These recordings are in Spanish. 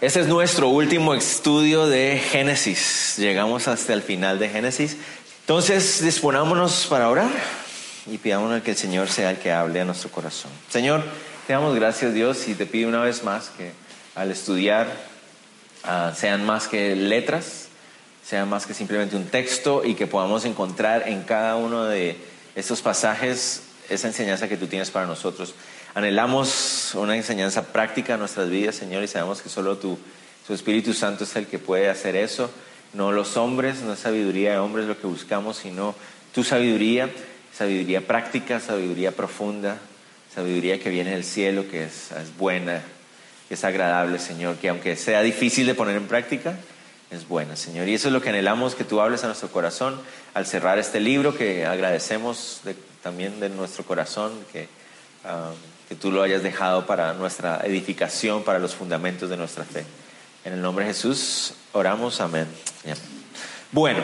Este es nuestro último estudio de Génesis. Llegamos hasta el final de Génesis. Entonces, disponámonos para orar y pidámonos que el Señor sea el que hable a nuestro corazón. Señor, te damos gracias Dios y te pido una vez más que al estudiar ah, sean más que letras, sean más que simplemente un texto y que podamos encontrar en cada uno de estos pasajes esa enseñanza que tú tienes para nosotros. Anhelamos una enseñanza práctica en nuestras vidas, Señor, y sabemos que solo tu, tu Espíritu Santo es el que puede hacer eso. No los hombres, no es sabiduría de hombres lo que buscamos, sino tu sabiduría, sabiduría práctica, sabiduría profunda, sabiduría que viene del cielo, que es, es buena, que es agradable, Señor, que aunque sea difícil de poner en práctica, es buena, Señor. Y eso es lo que anhelamos, que tú hables a nuestro corazón al cerrar este libro, que agradecemos también de nuestro corazón, que... Ah, que tú lo hayas dejado para nuestra edificación, para los fundamentos de nuestra fe. En el nombre de Jesús oramos, amén. Bueno,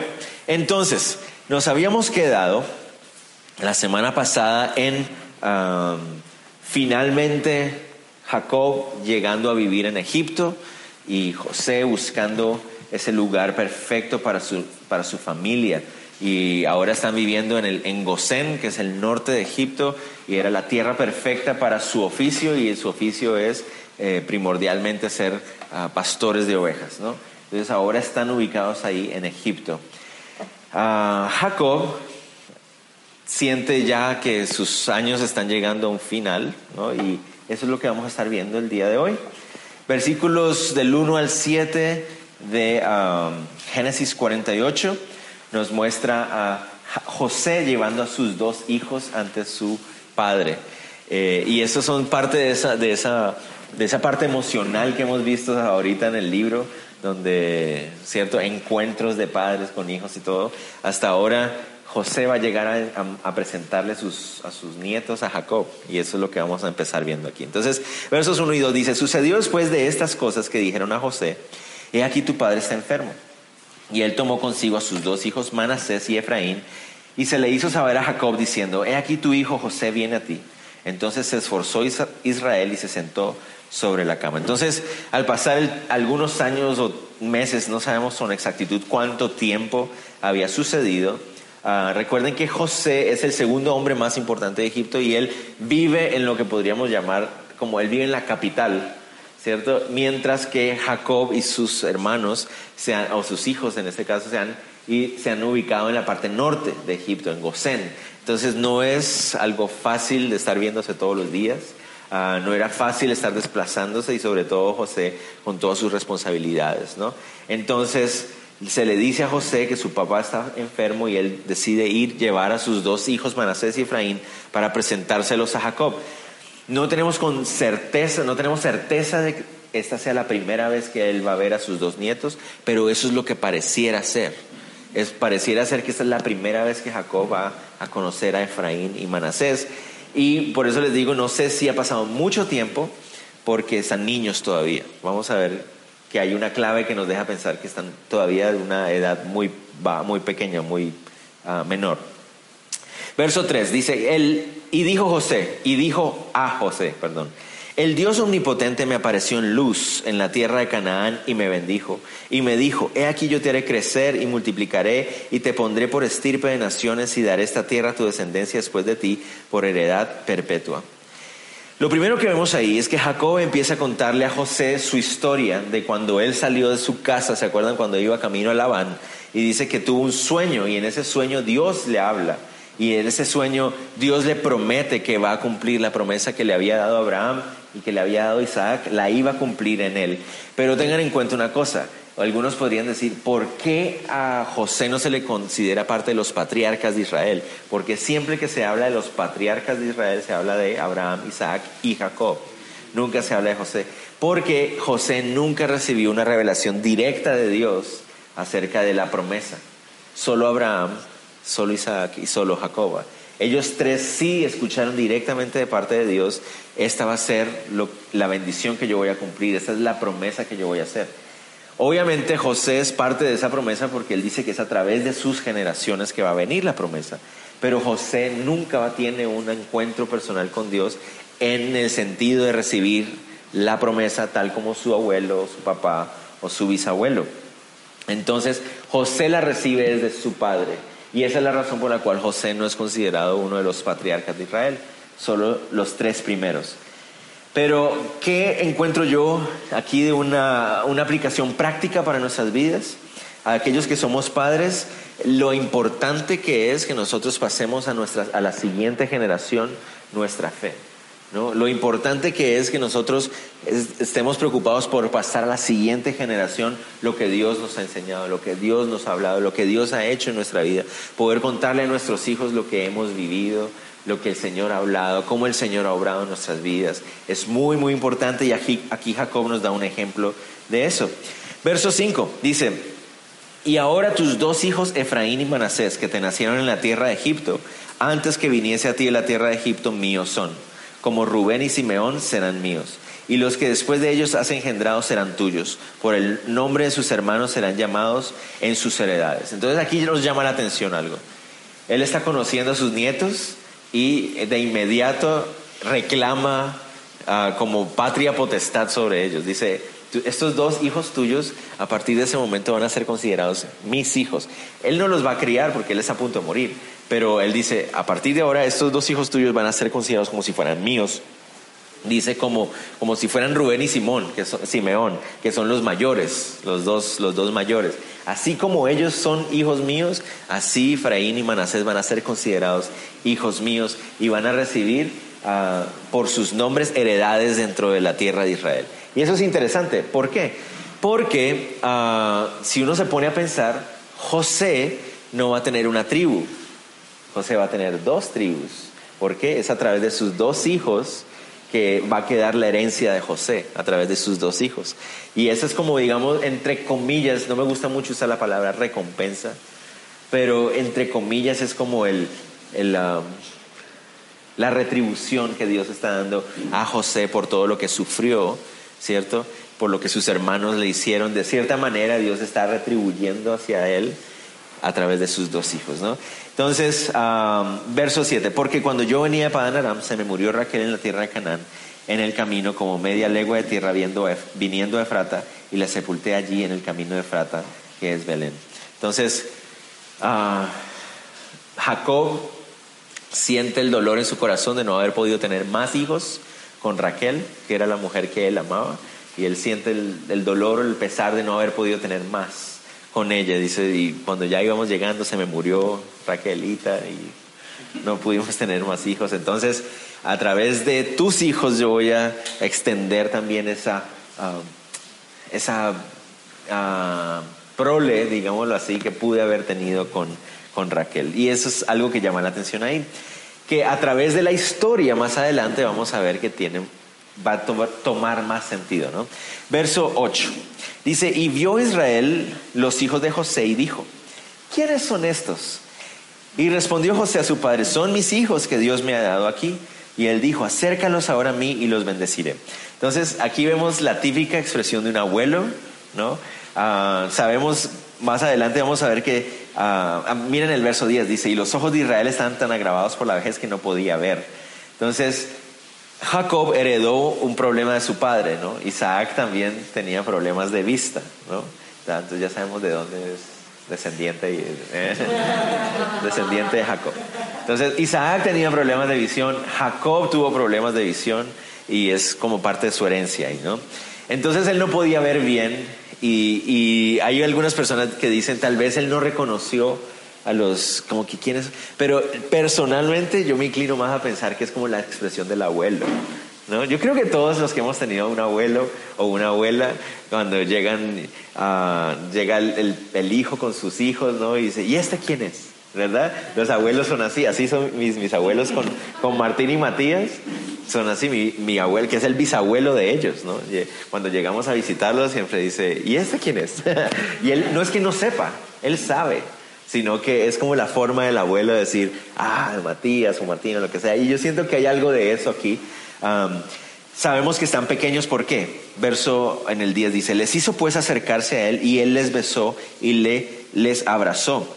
entonces, nos habíamos quedado la semana pasada en finalmente Jacob llegando a vivir en Egipto y José buscando ese lugar perfecto para su, para su familia y ahora están viviendo en, el, en Gosén, que es el norte de Egipto, y era la tierra perfecta para su oficio, y su oficio es eh, primordialmente ser ah, pastores de ovejas. ¿no? Entonces ahora están ubicados ahí en Egipto. Ah, Jacob siente ya que sus años están llegando a un final, ¿no? y eso es lo que vamos a estar viendo el día de hoy. Versículos del 1 al 7 de ah, Génesis 48 nos muestra a José llevando a sus dos hijos ante su padre. Eh, y eso son parte de esa, de, esa, de esa parte emocional que hemos visto ahorita en el libro, donde, ¿cierto? Encuentros de padres con hijos y todo. Hasta ahora José va a llegar a, presentarle sus, a sus nietos a Jacob. Y eso es lo que vamos a empezar viendo aquí. Entonces, versos 1 y 2 dice, sucedió después de estas cosas que dijeron a José, he aquí tu padre está enfermo. Y él tomó consigo a sus dos hijos, Manasés y Efraín, y se le hizo saber a Jacob diciendo, he aquí tu hijo José viene a ti. Entonces se esforzó Israel y se sentó sobre la cama. Entonces, al pasar algunos años o meses, no sabemos con exactitud cuánto tiempo había sucedido, ah, recuerden que José es el segundo hombre más importante de Egipto y él vive en lo que podríamos llamar, como él vive en la capital ¿cierto? Mientras que Jacob y sus hermanos, sean, o sus hijos en este caso, se han, y se han ubicado en la parte norte de Egipto, en Gosén. Entonces no es algo fácil de estar viéndose todos los días. Ah, no era fácil estar desplazándose y sobre todo José con todas sus responsabilidades, ¿no? Entonces se le dice a José que su papá está enfermo y él decide ir llevar a sus dos hijos Manasés y Efraín para presentárselos a Jacob. No tenemos con certeza, no tenemos certeza de que esta sea la primera vez que él va a ver a sus dos nietos, pero eso es lo que pareciera ser. Es, pareciera ser que esta es la primera vez que Jacob va a conocer a Efraín y Manasés. Y por eso les digo, no sé si ha pasado mucho tiempo, porque están niños todavía. Vamos a ver que hay una clave que nos deja pensar que están todavía de una edad muy, muy pequeña, muy ah, menor. Verso 3 dice, él, y dijo José, y dijo a José, perdón, el Dios omnipotente me apareció en luz en la tierra de Canaán y me bendijo. Y me dijo, he aquí yo te haré crecer y multiplicaré y te pondré por estirpe de naciones y daré esta tierra a tu descendencia después de ti por heredad perpetua. Lo primero que vemos ahí es que Jacob empieza a contarle a José su historia de cuando él salió de su casa, ¿se acuerdan cuando iba camino a Labán? Y dice que tuvo un sueño y en ese sueño Dios le habla y en ese sueño Dios le promete que va a cumplir la promesa que le había dado Abraham y que le había dado Isaac, la iba a cumplir en él. Pero tengan en cuenta una cosa, algunos podrían decir, ¿por qué a José no se le considera parte de los patriarcas de Israel? Porque siempre que se habla de los patriarcas de Israel se habla de Abraham, Isaac y Jacob. Nunca se habla de José. Porque José nunca recibió una revelación directa de Dios acerca de la promesa. Solo Abraham solo Isaac y solo Jacob. Ellos tres sí escucharon directamente de parte de Dios, esta va a ser la bendición que yo voy a cumplir, esta es la promesa que yo voy a hacer. Obviamente José es parte de esa promesa porque él dice que es a través de sus generaciones que va a venir la promesa. Pero José nunca tiene un encuentro personal con Dios en el sentido de recibir la promesa tal como su abuelo, su papá o su bisabuelo. Entonces José la recibe desde su padre y esa es la razón por la cual José no es considerado uno de los patriarcas de Israel, solo los tres primeros. Pero, ¿qué encuentro yo aquí de una, una aplicación práctica para nuestras vidas? A aquellos que somos padres, lo importante que es que nosotros pasemos a, nuestra, a la siguiente generación nuestra fe. ¿No? Lo importante que es que nosotros estemos preocupados por pasar a la siguiente generación lo que Dios nos ha enseñado, lo que Dios nos ha hablado, lo que Dios ha hecho en nuestra vida. Poder contarle a nuestros hijos lo que hemos vivido, lo que el Señor ha hablado, cómo el Señor ha obrado en nuestras vidas. Es muy, muy importante y aquí, aquí Jacob nos da un ejemplo de eso. Verso 5 dice, y ahora tus dos hijos, Efraín y Manasés, que te nacieron en la tierra de Egipto, antes que viniese a ti de la tierra de Egipto, míos son como Rubén y Simeón serán míos. Y los que después de ellos has engendrado serán tuyos. Por el nombre de sus hermanos serán llamados en sus heredades. Entonces aquí nos llama la atención algo. Él está conociendo a sus nietos y de inmediato reclama ah, como patria potestad sobre ellos. Dice, estos dos hijos tuyos a partir de ese momento van a ser considerados mis hijos. Él no los va a criar porque él está a punto de morir, pero él dice, a partir de ahora estos dos hijos tuyos van a ser considerados como si fueran míos. Dice como, como si fueran Rubén y Simón, que son, Simeón, que son los mayores, los dos, los dos mayores. Así como ellos son hijos míos, así Efraín y Manasés van a ser considerados hijos míos y van a recibir ah, por sus nombres heredades dentro de la tierra de Israel. Y eso es interesante. ¿Por qué? Porque ah, si uno se pone a pensar, José no va a tener una tribu, José va a tener dos tribus. ¿Por qué? Es a través de sus dos hijos que va a quedar la herencia de José, a través de sus dos hijos. Y eso es como, digamos, entre comillas, no me gusta mucho usar la palabra recompensa, pero entre comillas es como el, um, la retribución que Dios está dando a José por todo lo que sufrió, ¿cierto? Por lo que sus hermanos le hicieron. De cierta manera Dios está retribuyendo hacia él a través de sus dos hijos, ¿no? Entonces, verso 7, porque cuando yo venía de Padán Aram, se me murió Raquel en la tierra de Canaán, en el camino, como media legua de tierra viendo, viniendo de Efrata, y la sepulté allí en el camino de Efrata, que es Belén. Entonces, ah, Jacob siente el dolor en su corazón de no haber podido tener más hijos con Raquel, que era la mujer que él amaba, y él siente el, el dolor, el pesar de no haber podido tener más con ella. Dice, y cuando ya íbamos llegando se me murió Raquelita y no pudimos tener más hijos. Entonces, a través de tus hijos yo voy a extender también esa, ah, esa uh, prole, digámoslo así, que pude haber tenido con, con Raquel. Y eso es algo que llama la atención ahí. Que a través de la historia más adelante vamos a ver que tiene, va a tomar más sentido. ¿no? Verso 8. Dice, y vio Israel los hijos de José y dijo, ¿quiénes son estos? Y respondió José a su padre, son mis hijos que Dios me ha dado aquí. Y él dijo, acércalos ahora a mí y los bendeciré. Entonces aquí vemos la típica expresión de un abuelo, ¿no? Ah, sabemos, más adelante vamos a ver que, ah, miren el verso 10, dice, y los ojos de Israel están tan agravados por la vejez que no podía ver. Entonces, Jacob heredó un problema de su padre, ¿no? Isaac también tenía problemas de vista, ¿no? Entonces ya sabemos de dónde es descendiente, ¿eh? descendiente de Jacob. Entonces Isaac tenía problemas de visión, Jacob tuvo problemas de visión y es como parte de su herencia ¿no? Entonces él no podía ver bien y hay algunas personas que dicen tal vez él no reconoció a los, como que quienes, pero personalmente yo me inclino más a pensar que es como la expresión del abuelo. ¿no? Yo creo que todos los que hemos tenido un abuelo o una abuela, cuando llegan, uh, llega el, el, hijo con sus hijos, ¿no? Y dice, ¿y este quién es? ¿Verdad? Los abuelos son así, así son mis, mis abuelos con, con Martín y Matías, son así, mi, mi abuelo, que es el bisabuelo de ellos, ¿no? Cuando llegamos a visitarlos siempre dice, ¿y este quién es? y él no es que no sepa, él sabe, sino que es como la forma del abuelo de decir, ah, Matías o Martín lo que sea. Y yo siento que hay algo de eso aquí. sabemos que están pequeños, ¿por qué? Verso en el 10 dice, les hizo pues acercarse a él y él les besó y le, les abrazó.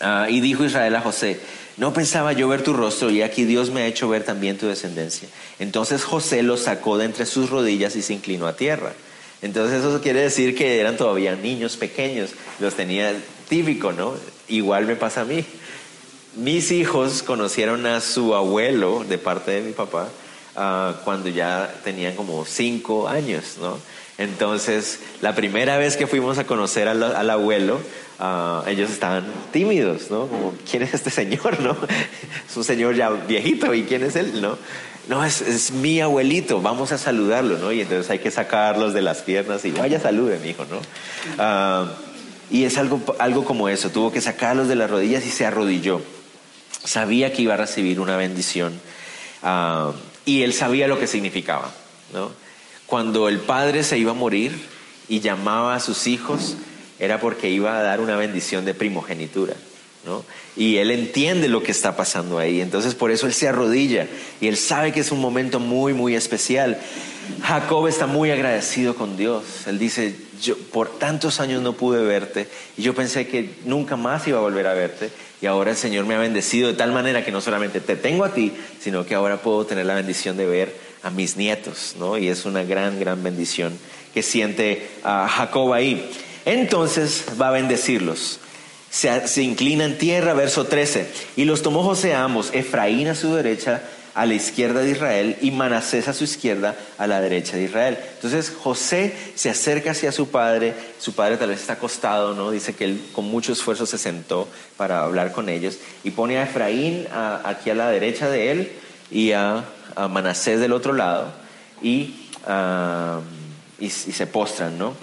Ah, y dijo Israel a José, No pensaba yo ver tu rostro y aquí Dios me ha hecho ver también tu descendencia. Entonces José los sacó de entre sus rodillas y se inclinó a tierra. Entonces eso quiere decir que eran todavía niños pequeños, los tenía típico, ¿no? Igual me pasa a mí. Mis hijos conocieron a su abuelo de parte de mi papá ah, cuando ya tenían como cinco años, ¿no? Entonces, la primera vez que fuimos a conocer al, abuelo, ah, ellos estaban tímidos, ¿no? Como, ¿quién es este señor, no? es un señor ya viejito, ¿y quién es él, no? No, es, mi abuelito, vamos a saludarlo, ¿no? Y entonces hay que sacarlos de las piernas y vaya, salude, mi hijo, ¿no? Ah, y es algo, algo como eso, tuvo que sacarlos de las rodillas y se arrodilló. Sabía que iba a recibir una bendición ah, y él sabía lo que significaba. Cuando el padre se iba a morir y llamaba a sus hijos, era porque iba a dar una bendición de primogenitura. Y él entiende lo que está pasando ahí. Entonces por eso él se arrodilla y él sabe que es un momento muy, muy especial. Jacob está muy agradecido con Dios. Él dice, yo por tantos años no pude verte y yo pensé que nunca más iba a volver a verte y ahora el Señor me ha bendecido de tal manera que no solamente te tengo a ti, sino que ahora puedo tener la bendición de ver a mis nietos, ¿no? Y es una gran, gran bendición que siente Jacob ahí. Entonces va a bendecirlos. Se, se, inclina en tierra, verso 13. Y los tomó José a ambos, Efraín a su derecha, a la izquierda de Israel, y Manasés a su izquierda, a la derecha de Israel. Entonces José se acerca hacia su padre, su padre tal vez está acostado, ¿no? Dice que él con mucho esfuerzo se sentó para hablar con ellos, y pone a Efraín aquí a la derecha de él y a a Manasés del otro lado y, y, se postran, ¿no?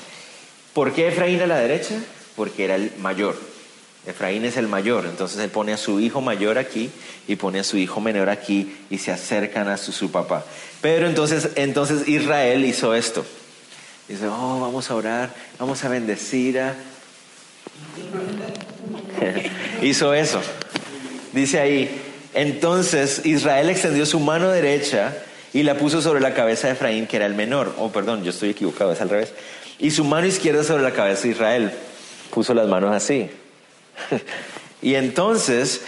¿Por qué Efraín a la derecha? Porque era el mayor. Efraín es el mayor, entonces él pone a su hijo mayor aquí y pone a su hijo menor aquí y se acercan a su, su papá. Pero entonces, entonces Israel hizo esto. Dice, oh, vamos a orar, vamos a bendecir a... hizo eso. Dice ahí, entonces Israel extendió su mano derecha y la puso sobre la cabeza de Efraín, que era el menor. Oh, perdón, yo estoy equivocado, es al revés. Y su mano izquierda sobre la cabeza de Israel. Puso las manos así. y entonces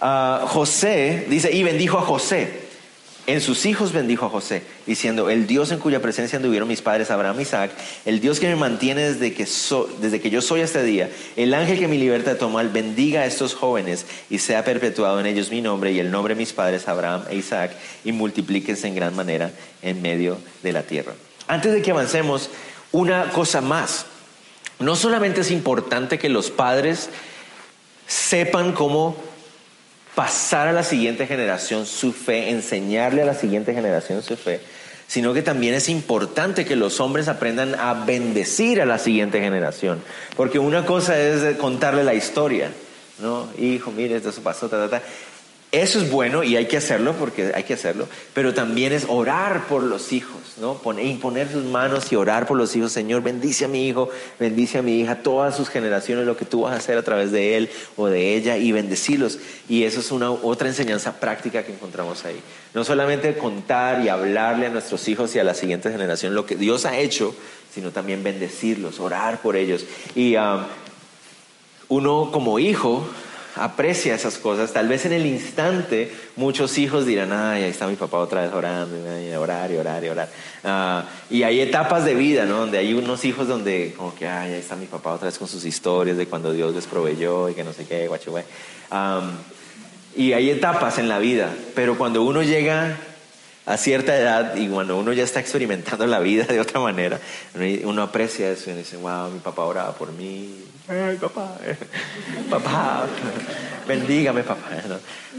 ah, José dice, y bendijo a José. En sus hijos bendijo a José, diciendo, el Dios en cuya presencia anduvieron mis padres Abraham y Isaac, el Dios que me mantiene desde que, desde que yo soy este día, el ángel que mi libertad de tomar, bendiga a estos jóvenes y sea perpetuado en ellos mi nombre y el nombre de mis padres Abraham e Isaac, y multiplíquense en gran manera en medio de la tierra. Antes de que avancemos, una cosa más. No solamente es importante que los padres sepan cómo pasar a la siguiente generación su fe, enseñarle a la siguiente generación su fe, sino que también es importante que los hombres aprendan a bendecir a la siguiente generación. Porque una cosa es contarle la historia, ¿no? Hijo, mire, esto pasó, ta, ta, ta. Eso es bueno y hay que hacerlo porque hay que hacerlo, pero también es orar por los hijos, ¿no? imponer sus manos y orar por los hijos. Señor, bendice a mi hijo, bendice a mi hija, todas sus generaciones, lo que tú vas a hacer a través de él o de ella y bendecirlos. Y eso es una otra enseñanza práctica que encontramos ahí. No solamente contar y hablarle a nuestros hijos y a la siguiente generación lo que Dios ha hecho, sino también bendecirlos, orar por ellos. Y um, uno como hijo aprecia esas cosas. Tal vez en el instante muchos hijos dirán, ay, ahí está mi papá otra vez orando, y orar y orar y orar. Ah, y hay etapas de vida, ¿no? Donde hay unos hijos donde como que, ay, ahí está mi papá otra vez con sus historias de cuando Dios les proveyó y que no sé qué, guachue. y hay etapas en la vida, pero cuando uno llega a cierta edad y cuando uno ya está experimentando la vida de otra manera, uno aprecia eso y dice, wow, mi papá oraba por mí. Ay, papá, papá, bendígame, papá.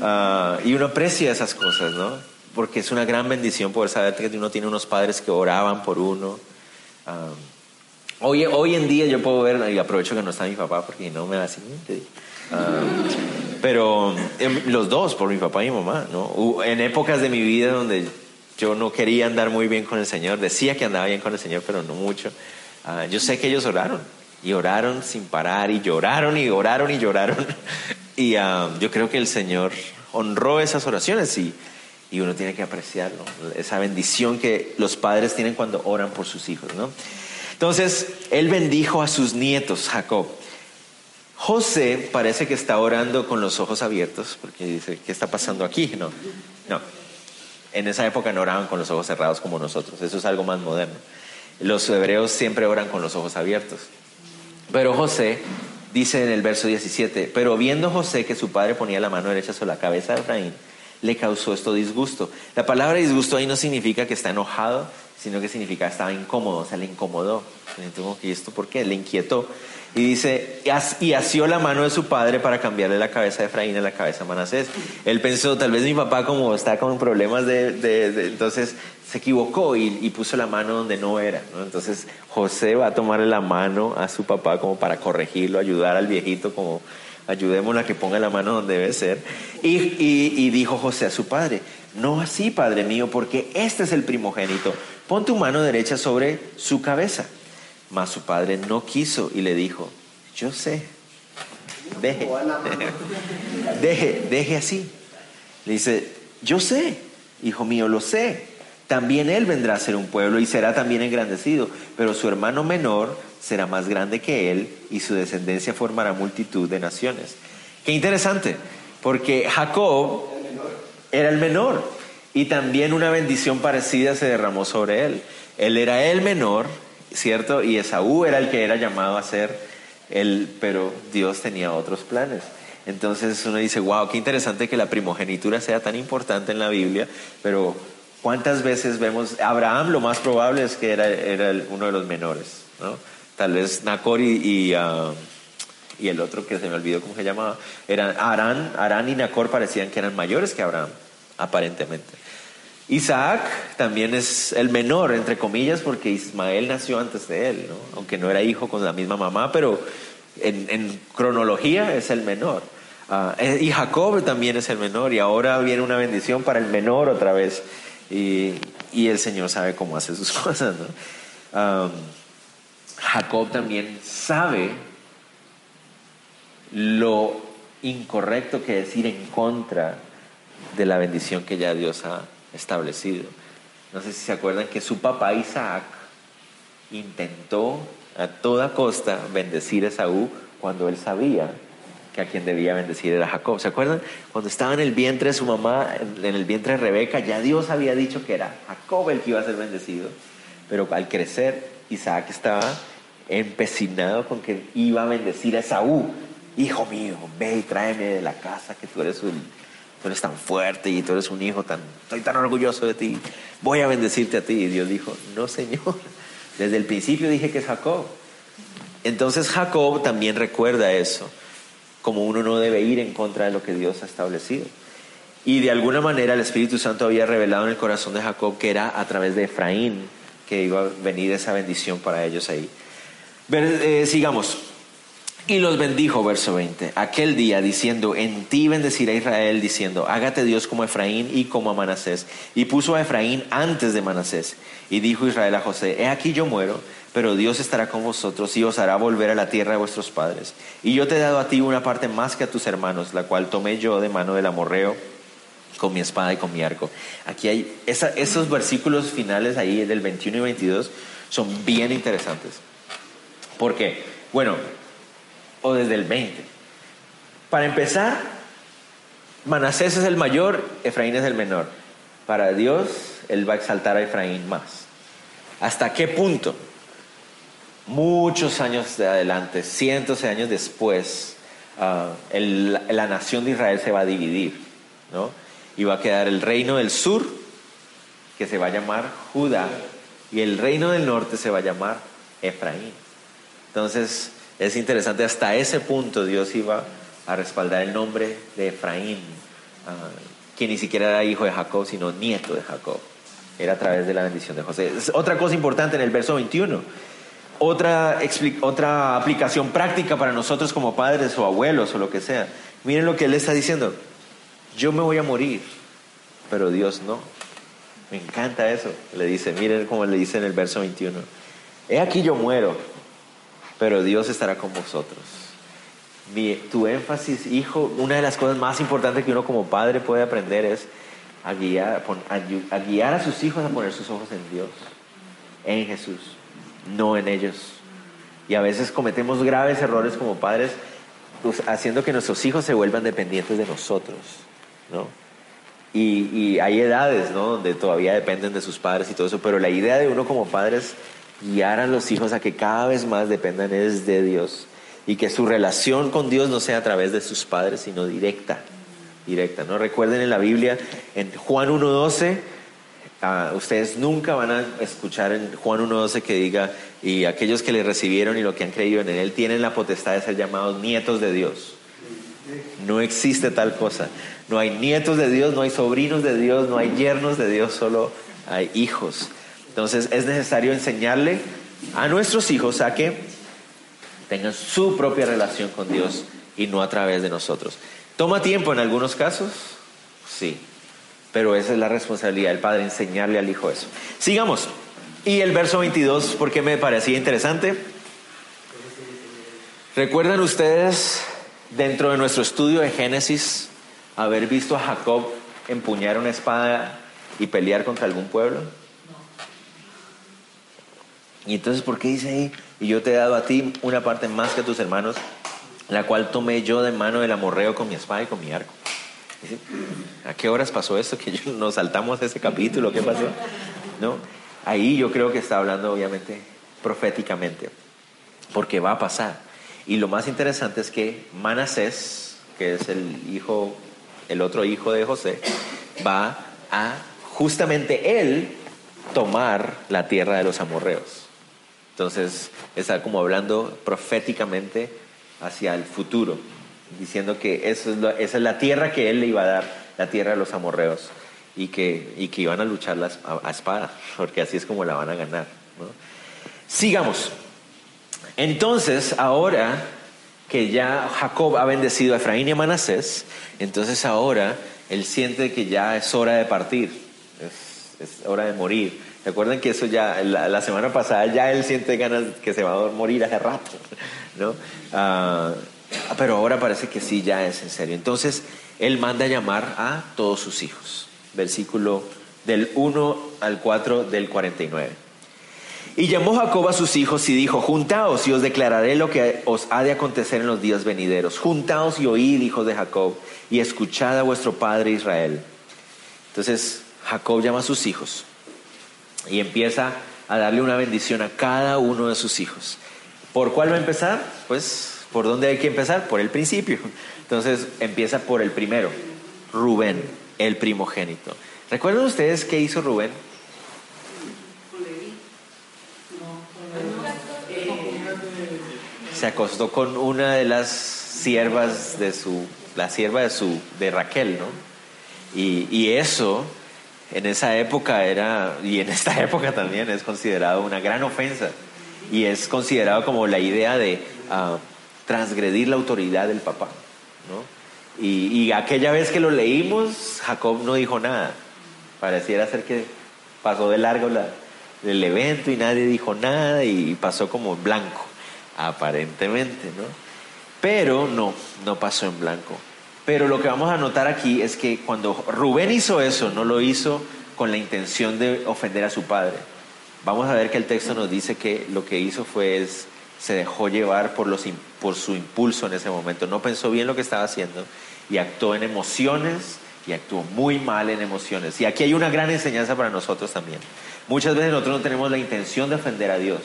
Ah, y uno aprecia esas cosas, ¿no? Porque es una gran bendición poder saber que uno tiene unos padres que oraban por uno. Ah, hoy, hoy en día yo puedo ver, y aprovecho que no está mi papá porque no me da así. Ah, pero em, los dos, por mi papá y mi mamá, ¿no? En épocas de mi vida donde yo no quería andar muy bien con el Señor, decía que andaba bien con el Señor, pero no mucho. Yo sé que ellos oraron, y oraron sin parar, y lloraron, y oraron, y lloraron. y ah, yo creo que el Señor honró esas oraciones y, y uno tiene que apreciarlo, esa bendición que los padres tienen cuando oran por sus hijos, ¿no? Entonces, él bendijo a sus nietos, Jacob. José parece que está orando con los ojos abiertos, porque dice, ¿qué está pasando aquí? No, no. En esa época no oraban con los ojos cerrados como nosotros, eso es algo más moderno. Los hebreos siempre oran con los ojos abiertos. Pero José dice en el verso 17, pero viendo José que su padre ponía la mano derecha sobre la cabeza de Efraín, le causó esto disgusto. La palabra disgusto ahí no significa que está enojado, sino que significa que estaba incómodo, o sea, le incomodó. ¿y esto por qué? Le inquietó. Y dice, y asió la mano de su padre para cambiarle la cabeza de Efraín a la cabeza de Manasés. Él pensó, tal vez mi papá como está con problemas de... entonces se equivocó y, puso la mano donde no era. Entonces José va a tomarle la mano a su papá como para corregirlo, ayudar al viejito como ayudémosle a que ponga la mano donde debe ser. Y, y dijo José a su padre, no así, padre mío, porque este es el primogénito. Pon tu mano derecha sobre su cabeza. Mas su padre no quiso y le dijo, yo sé, deje, deje, deje así. Le dice, yo sé, hijo mío, lo sé. También él vendrá a ser un pueblo y será también engrandecido, pero su hermano menor será más grande que él y su descendencia formará multitud de naciones. Qué interesante, porque Jacob era el menor y también una bendición parecida se derramó sobre él. Él era el menor ¿cierto? Y Esaú era el que era llamado a ser el, pero Dios tenía otros planes. Entonces uno dice, wow, qué interesante que la primogenitura sea tan importante en la Biblia, pero ¿cuántas veces vemos, Abraham lo más probable es que era, era uno de los menores, ¿no? Tal vez Nacor y, ah, y, el otro que se me olvidó cómo se llamaba, eran Arán, Arán y Nacor parecían que eran mayores que Abraham, aparentemente. Isaac también es el menor, entre comillas, porque Ismael nació antes de él, ¿no? aunque no era hijo con la misma mamá, pero en, cronología es el menor. Ah, eh, y Jacob también es el menor, y ahora viene una bendición para el menor otra vez, y, el Señor sabe cómo hace sus cosas. ¿no? Jacob también sabe lo incorrecto que es ir en contra de la bendición que ya Dios ha establecido. No sé si se acuerdan que su papá Isaac intentó a toda costa bendecir a Esaú cuando él sabía que a quien debía bendecir era Jacob. ¿Se acuerdan? Cuando estaba en el vientre de su mamá, en el vientre de Rebeca, ya Dios había dicho que era Jacob el que iba a ser bendecido. Pero al crecer, Isaac estaba empecinado con que iba a bendecir a Esaú. Hijo mío, ve y tráeme de la casa que tú eres un tú eres tan fuerte y tú eres un hijo tan, estoy tan orgulloso de ti, voy a bendecirte a ti. Y Dios dijo, no Señor, desde el principio dije que es Jacob. Entonces Jacob también recuerda eso, como uno no debe ir en contra de lo que Dios ha establecido. Y de alguna manera el Espíritu Santo había revelado en el corazón de Jacob que era a través de Efraín que iba a venir esa bendición para ellos ahí. Eh, sigamos. Y los bendijo, verso 20, aquel día diciendo, en ti bendecirá Israel, diciendo, hágate Dios como Efraín y como Manasés. Y puso a Efraín antes de Manasés. Y dijo Israel a José, he aquí yo muero, pero Dios estará con vosotros y os hará volver a la tierra de vuestros padres. Y yo te he dado a ti una parte más que a tus hermanos, la cual tomé yo de mano del amorreo con mi espada y con mi arco. Aquí hay esos versículos finales ahí del 21 y 22 son bien interesantes. ¿Por qué? Bueno, o desde el 20. Para empezar, Manasés es el mayor, Efraín es el menor. Para Dios, Él va a exaltar a Efraín más. ¿Hasta qué punto? Muchos años de adelante, cientos de años después, ah, la nación de Israel se va a dividir, ¿no? Y va a quedar el reino del sur, que se va a llamar Judá, y el reino del norte se va a llamar Efraín. Entonces, es interesante, hasta ese punto Dios iba a respaldar el nombre de Efraín, uh, que ni siquiera era hijo de Jacob, sino nieto de Jacob. Era a través de la bendición de José. otra cosa importante en el verso 21. Otra, otra aplicación práctica para nosotros como padres o abuelos o lo que sea. Miren lo que él está diciendo. Yo me voy a morir, pero Dios no. Me encanta eso. Le dice, miren cómo le dice en el verso 21. He aquí yo muero, pero Dios estará con vosotros. tu énfasis, hijo, una de las cosas más importantes que uno como padre puede aprender es a guiar, a sus hijos a poner sus ojos en Dios, en Jesús, no en ellos. Y a veces cometemos graves errores como padres pues, haciendo que nuestros hijos se vuelvan dependientes de nosotros, ¿no? Y, y, hay edades, ¿no? Donde todavía dependen de sus padres y todo eso, pero la idea de uno como padre es guiar a los hijos a que cada vez más dependan es de Dios y que su relación con Dios no sea a través de sus padres, sino directa, directa, ¿no? Recuerden en la Biblia, en Juan 1.12, ah, ustedes nunca van a escuchar en Juan 1.12 que diga, y aquellos que le recibieron y lo que han creído en él tienen la potestad de ser llamados nietos de Dios. No existe tal cosa. No hay nietos de Dios, no hay sobrinos de Dios, no hay yernos de Dios, solo hay hijos. Entonces es necesario enseñarle a nuestros hijos a que tengan su propia relación con Dios y no a través de nosotros. ¿Toma tiempo en algunos casos? Sí, pero esa es la responsabilidad del padre, enseñarle al hijo eso. Sigamos. Y el verso 22, porque me parecía interesante. ¿Recuerdan ustedes dentro de nuestro estudio de Génesis haber visto a Jacob empuñar una espada y pelear contra algún pueblo? Y entonces, ¿por qué dice ahí? Y yo te he dado a ti una parte más que a tus hermanos, la cual tomé yo de mano del amorreo con mi espada y con mi arco. ¿A qué horas pasó esto? Que nos saltamos ese capítulo, ¿qué pasó? ¿No? Ahí yo creo que está hablando obviamente proféticamente, porque va a pasar. Y lo más interesante es que Manasés, que es el hijo el otro hijo de José, va a justamente él tomar la tierra de los amorreos. Entonces, está como hablando proféticamente hacia el futuro, diciendo que esa es la tierra que él le iba a dar, la tierra de los amorreos, y que, y que iban a luchar a, espada, porque así es como la van a ganar. Sigamos. Entonces, ahora que ya Jacob ha bendecido a Efraín y a Manasés, entonces ahora él siente que ya es hora de partir, es, hora de morir. Recuerden que eso ya, la, semana pasada ya él siente ganas que se va a morir hace rato, ¿no? Ah, pero ahora parece que sí, ya es en serio. Entonces él manda a llamar a todos sus hijos. Versículo del 1 al 4 del 49. Y llamó Jacob a sus hijos y dijo, juntaos y os declararé lo que os ha de acontecer en los días venideros. Juntaos y oíd, hijos de Jacob, y escuchad a vuestro padre Israel. Entonces Jacob llama a sus hijos y empieza a darle una bendición a cada uno de sus hijos. ¿Por cuál va a empezar? Pues, ¿por dónde hay que empezar? Por el principio. Entonces empieza por el primero, Rubén, el primogénito. ¿Recuerdan ustedes qué hizo Rubén? se acostó con una de las siervas de su, la sierva de su, de Raquel, ¿no? Y, y eso en esa época era, y en esta época también es considerado una gran ofensa. Y es considerado como la idea de uh, transgredir la autoridad del papá, ¿no? Y, aquella vez que lo leímos, Jacob no dijo nada. Pareciera ser que pasó de largo la, el evento y nadie dijo nada y pasó como blanco aparentemente, ¿no? Pero no, no pasó en blanco. Pero lo que vamos a notar aquí es que cuando Rubén hizo eso, no lo hizo con la intención de ofender a su padre. Vamos a ver que el texto nos dice que lo que hizo fue se dejó llevar por, por su impulso en ese momento. No pensó bien lo que estaba haciendo y actuó en emociones y actuó muy mal en emociones. Y aquí hay una gran enseñanza para nosotros también. Muchas veces nosotros no tenemos la intención de ofender a Dios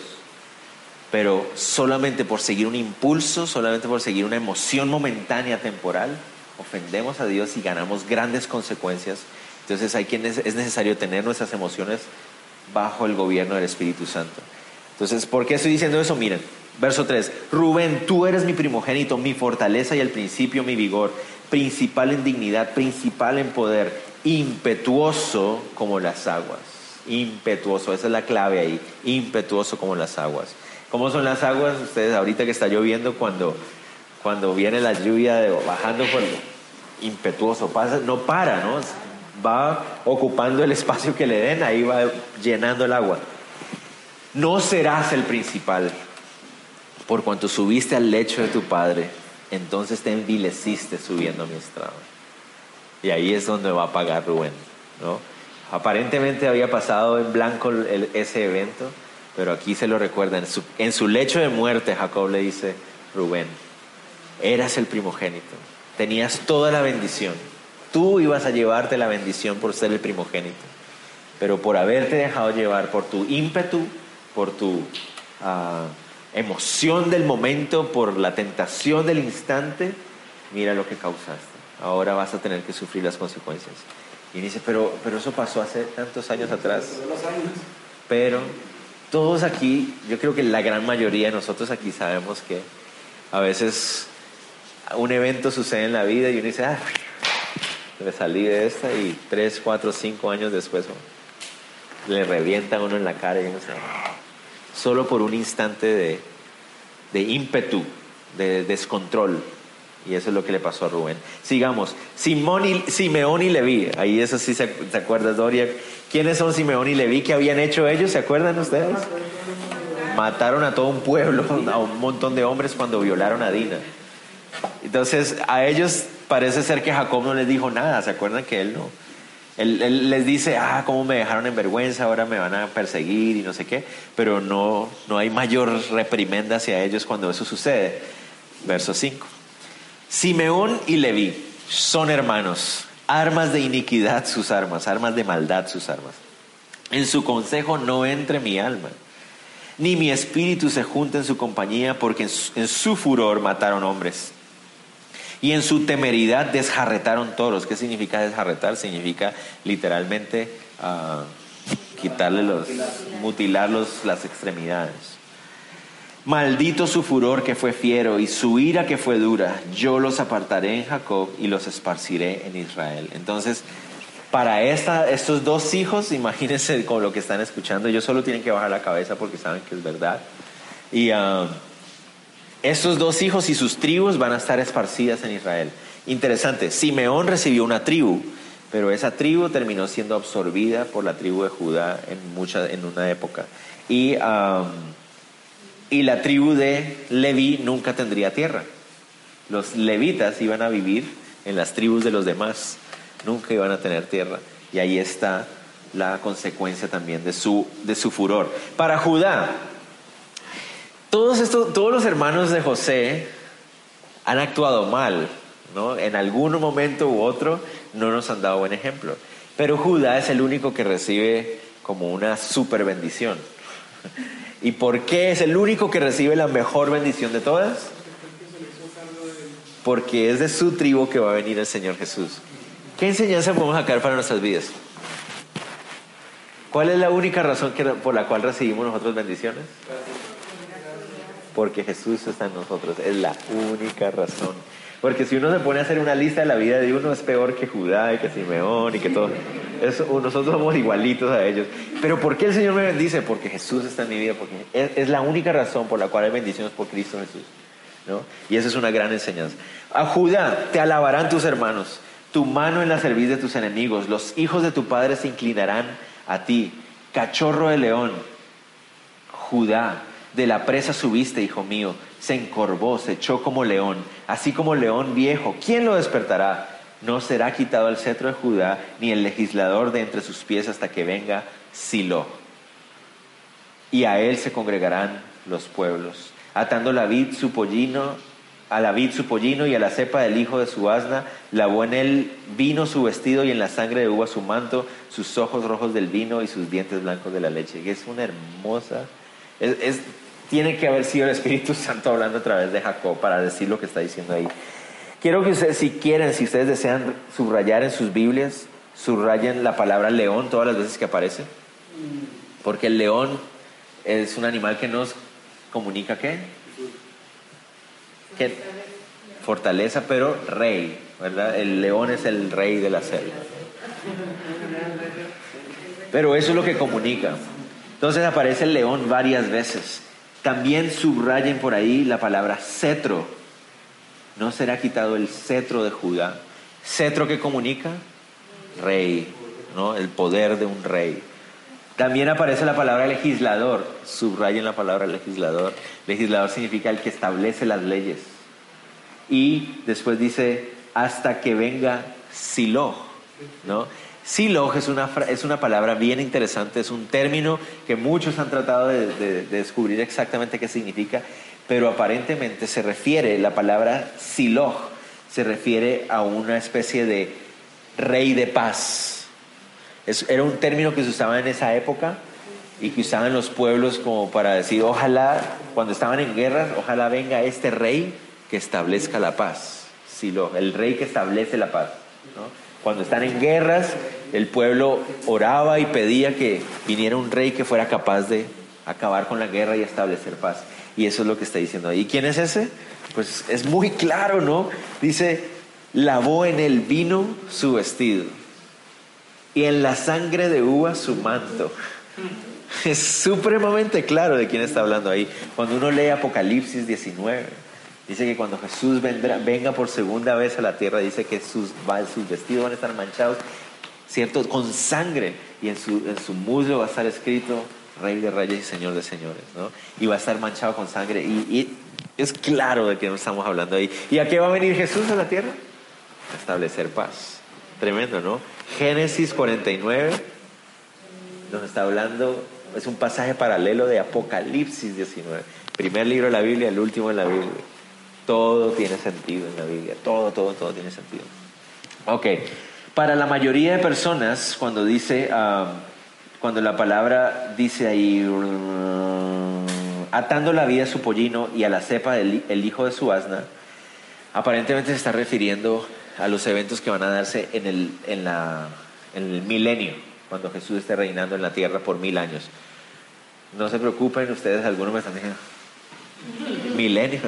pero solamente por seguir un impulso, solamente por seguir una emoción momentánea, temporal, ofendemos a Dios y ganamos grandes consecuencias. Entonces hay quien es necesario tener nuestras emociones bajo el gobierno del Espíritu Santo. Entonces, ¿por qué estoy diciendo eso? Miren, verso 3, Rubén, tú eres mi primogénito, mi fortaleza y al principio mi vigor, principal en dignidad, principal en poder, impetuoso como las aguas. Impetuoso, esa es la clave ahí, impetuoso como las aguas. ¿Cómo son las aguas? Ustedes ahorita que está lloviendo, cuando, cuando viene la lluvia de, bajando por impetuoso, pasa, no para, ¿no? Va ocupando el espacio que le den, ahí va llenando el agua. No serás el principal, por cuanto subiste al lecho de tu padre, entonces te envileciste subiendo a mi estrado. Y ahí es donde va a pagar Rubén, ¿no? Aparentemente había pasado en blanco ese evento, pero aquí se lo recuerda. En su, lecho de muerte, Jacob le dice, Rubén, eras el primogénito, tenías toda la bendición. Tú ibas a llevarte la bendición por ser el primogénito, pero por haberte dejado llevar por tu ímpetu, por tu ah, emoción del momento, por la tentación del instante, mira lo que causaste. Ahora vas a tener que sufrir las consecuencias. Y dice, pero, pero eso pasó hace tantos años atrás. Pero todos aquí, yo creo que la gran mayoría de nosotros aquí sabemos que a veces un evento sucede en la vida y uno dice, ah, me salí de esta y tres, cuatro, cinco años después le revienta a uno en la cara y uno se... Solo por un instante de, de ímpetu, de descontrol. Y eso es lo que le pasó a Rubén. Sigamos. Simón y, Simeón y Leví. Ahí eso sí se, se acuerda, Doria. ¿Quiénes son Simeón y Leví? ¿Qué habían hecho ellos? ¿Se acuerdan ustedes? Mataron a todo un pueblo, a un montón de hombres cuando violaron a Dina. Entonces, a ellos parece ser que Jacob no les dijo nada. ¿Se acuerdan que él no? Él, les dice, ah, cómo me dejaron en vergüenza, ahora me van a perseguir y no sé qué, pero no, no hay mayor reprimenda hacia ellos cuando eso sucede. Verso 5. Simeón y Leví son hermanos, armas de iniquidad sus armas, armas de maldad sus armas. En su consejo no entre mi alma, ni mi espíritu se junta en su compañía, porque en su, furor mataron hombres. Y en su temeridad desjarretaron toros. ¿Qué significa desjarretar? Significa literalmente uh, quitarle los, mutilar las extremidades. Maldito su furor que fue fiero y su ira que fue dura. Yo los apartaré en Jacob y los esparciré en Israel. Entonces, para estos dos hijos, imagínense con lo que están escuchando, ellos solo tienen que bajar la cabeza porque saben que es verdad. Y uh, estos dos hijos y sus tribus van a estar esparcidas en Israel. Interesante, Simeón recibió una tribu, pero esa tribu terminó siendo absorbida por la tribu de Judá en, mucha, en una época. Y... Y la tribu de Leví nunca tendría tierra. Los levitas iban a vivir en las tribus de los demás, nunca iban a tener tierra. Y ahí está la consecuencia también de su, de su furor. Para Judá, todos, estos, todos los hermanos de José han actuado mal, ¿no? En algún momento u otro no nos han dado buen ejemplo. Pero Judá es el único que recibe como una super bendición. ¿Y por qué es el único que recibe la mejor bendición de todas? Porque es de su tribu que va a venir el Señor Jesús. ¿Qué enseñanza podemos sacar para nuestras vidas? ¿Cuál es la única razón por la cual recibimos nosotros bendiciones? Porque Jesús está en nosotros. Es la única razón. Porque si uno se pone a hacer una lista de la vida de uno, es peor que Judá y que Simeón y que todo. nosotros somos igualitos a ellos. Pero ¿por qué el Señor me bendice? Porque Jesús está en mi vida. Porque es, la única razón por la cual hay bendiciones por Cristo Jesús. ¿no? Y esa es una gran enseñanza. A Judá te alabarán tus hermanos. Tu mano en la cerviz de tus enemigos. Los hijos de tu padre se inclinarán a ti. Cachorro de león. Judá, de la presa subiste, hijo mío se encorvó, se echó como león, así como león viejo. ¿Quién lo despertará? No será quitado el cetro de Judá, ni el legislador de entre sus pies hasta que venga Silo. Y a él se congregarán los pueblos, atando la vid su pollino, a la vid su pollino y a la cepa del hijo de su asna, lavó en él vino su vestido y en la sangre de uva su manto, sus ojos rojos del vino y sus dientes blancos de la leche. es una hermosa, es tiene que haber sido el Espíritu Santo hablando a través de Jacob para decir lo que está diciendo ahí. Quiero que ustedes, si quieren, si ustedes desean subrayar en sus Biblias, subrayen la palabra león todas las veces que aparece. Porque el león es un animal que nos comunica qué? ¿Qué? Fortaleza, pero rey, ¿verdad? El león es el rey de la selva. Pero eso es lo que comunica. Entonces aparece el león varias veces. También subrayen por ahí la palabra cetro. No será quitado el cetro de Judá. Cetro que comunica rey, ¿no? El poder de un rey. También aparece la palabra legislador. Subrayen la palabra legislador. Legislador significa el que establece las leyes. Y después dice hasta que venga Silo, ¿no? Siloj es una, es una palabra bien interesante, es un término que muchos han tratado de, descubrir exactamente qué significa, pero aparentemente se refiere, la palabra Siloh, se refiere a una especie de rey de paz. era un término que se usaba en esa época y que usaban los pueblos como para decir, ojalá, cuando estaban en guerras, ojalá venga este rey que establezca la paz. Silo, el rey que establece la paz. Cuando están en guerras, el pueblo oraba y pedía que viniera un rey que fuera capaz de acabar con la guerra y establecer paz. Y eso es lo que está diciendo ahí. ¿Y quién es ese? Pues es muy claro, ¿no? Dice, lavó en el vino su vestido y en la sangre de uva su manto. Es supremamente claro de quién está hablando ahí. Cuando uno lee Apocalipsis 19, dice que cuando Jesús vendrá, venga por segunda vez a la tierra, dice que sus, vestidos van a estar manchados, ¿cierto? Con sangre. Y en su, en muslo va a estar escrito Rey de Reyes y Señor de Señores, ¿no? Y va a estar manchado con sangre. Y, es claro de quién estamos hablando ahí. ¿Y a qué va a venir Jesús a la tierra? A establecer paz. Tremendo, ¿no? Génesis 49 nos está hablando es un pasaje paralelo de Apocalipsis 19. Primer libro de la Biblia, el último de la Biblia. Todo tiene sentido en la Biblia. Todo, todo, todo tiene sentido. Ok. Para la mayoría de personas, cuando dice, ah, cuando la palabra dice ahí, atando la vida a su pollino y a la cepa del el hijo de su asna, aparentemente se está refiriendo a los eventos que van a darse en el, en la, el milenio cuando Jesús esté reinando en la tierra por mil años. No se preocupen ustedes, algunos me están diciendo, milenio.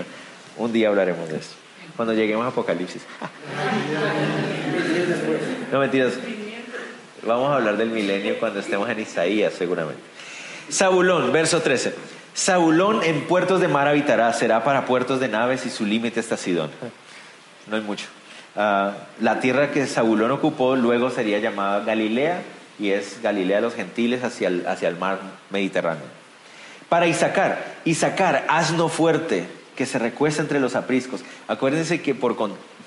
Un día hablaremos de eso. Cuando lleguemos a Apocalipsis. no mentiras. Vamos a hablar del milenio cuando estemos en Isaías, seguramente. Zabulón, verso 13. Zabulón en puertos de mar habitará, será para puertos de naves y su límite está Sidón. No hay mucho. Ah, la tierra que Zabulón ocupó luego sería llamada Galilea y es Galilea de los gentiles hacia el, hacia el mar Mediterráneo. Para Isaacar, Isaacar, asno fuerte que se recuesta entre los apriscos. Acuérdense que por,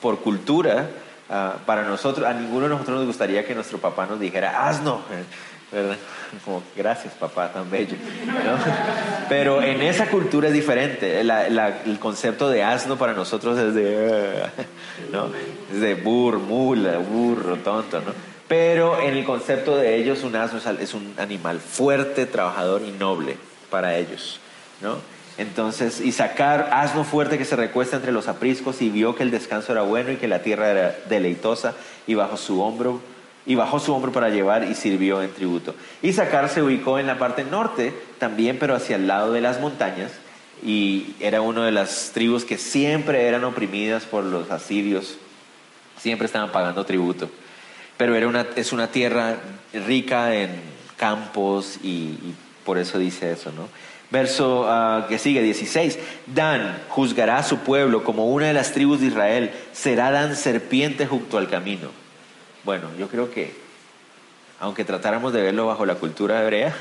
por cultura, ah, para nosotros, a ninguno de nosotros nos gustaría que nuestro papá nos dijera asno, ¿verdad? Como, gracias papá, tan bello. Pero en esa cultura es diferente. el concepto de asno para nosotros es de, ¿no? es de burro, mula, burro, tonto, ¿no? Pero en el concepto de ellos, un asno es un animal fuerte, trabajador y noble para ellos, ¿no? Entonces, y sacar asno fuerte que se recuesta entre los apriscos y vio que el descanso era bueno y que la tierra era deleitosa y bajo su hombro y bajó su hombro para llevar y sirvió en tributo. Y sacar se ubicó en la parte norte también, pero hacia el lado de las montañas y era una de las tribus que siempre eran oprimidas por los asirios, siempre estaban pagando tributo pero era una, es una tierra rica en campos y, por eso dice eso, ¿no? Verso ah, que sigue, 16. Dan juzgará a su pueblo como una de las tribus de Israel. Será Dan serpiente junto al camino. Bueno, yo creo que, aunque tratáramos de verlo bajo la cultura hebrea,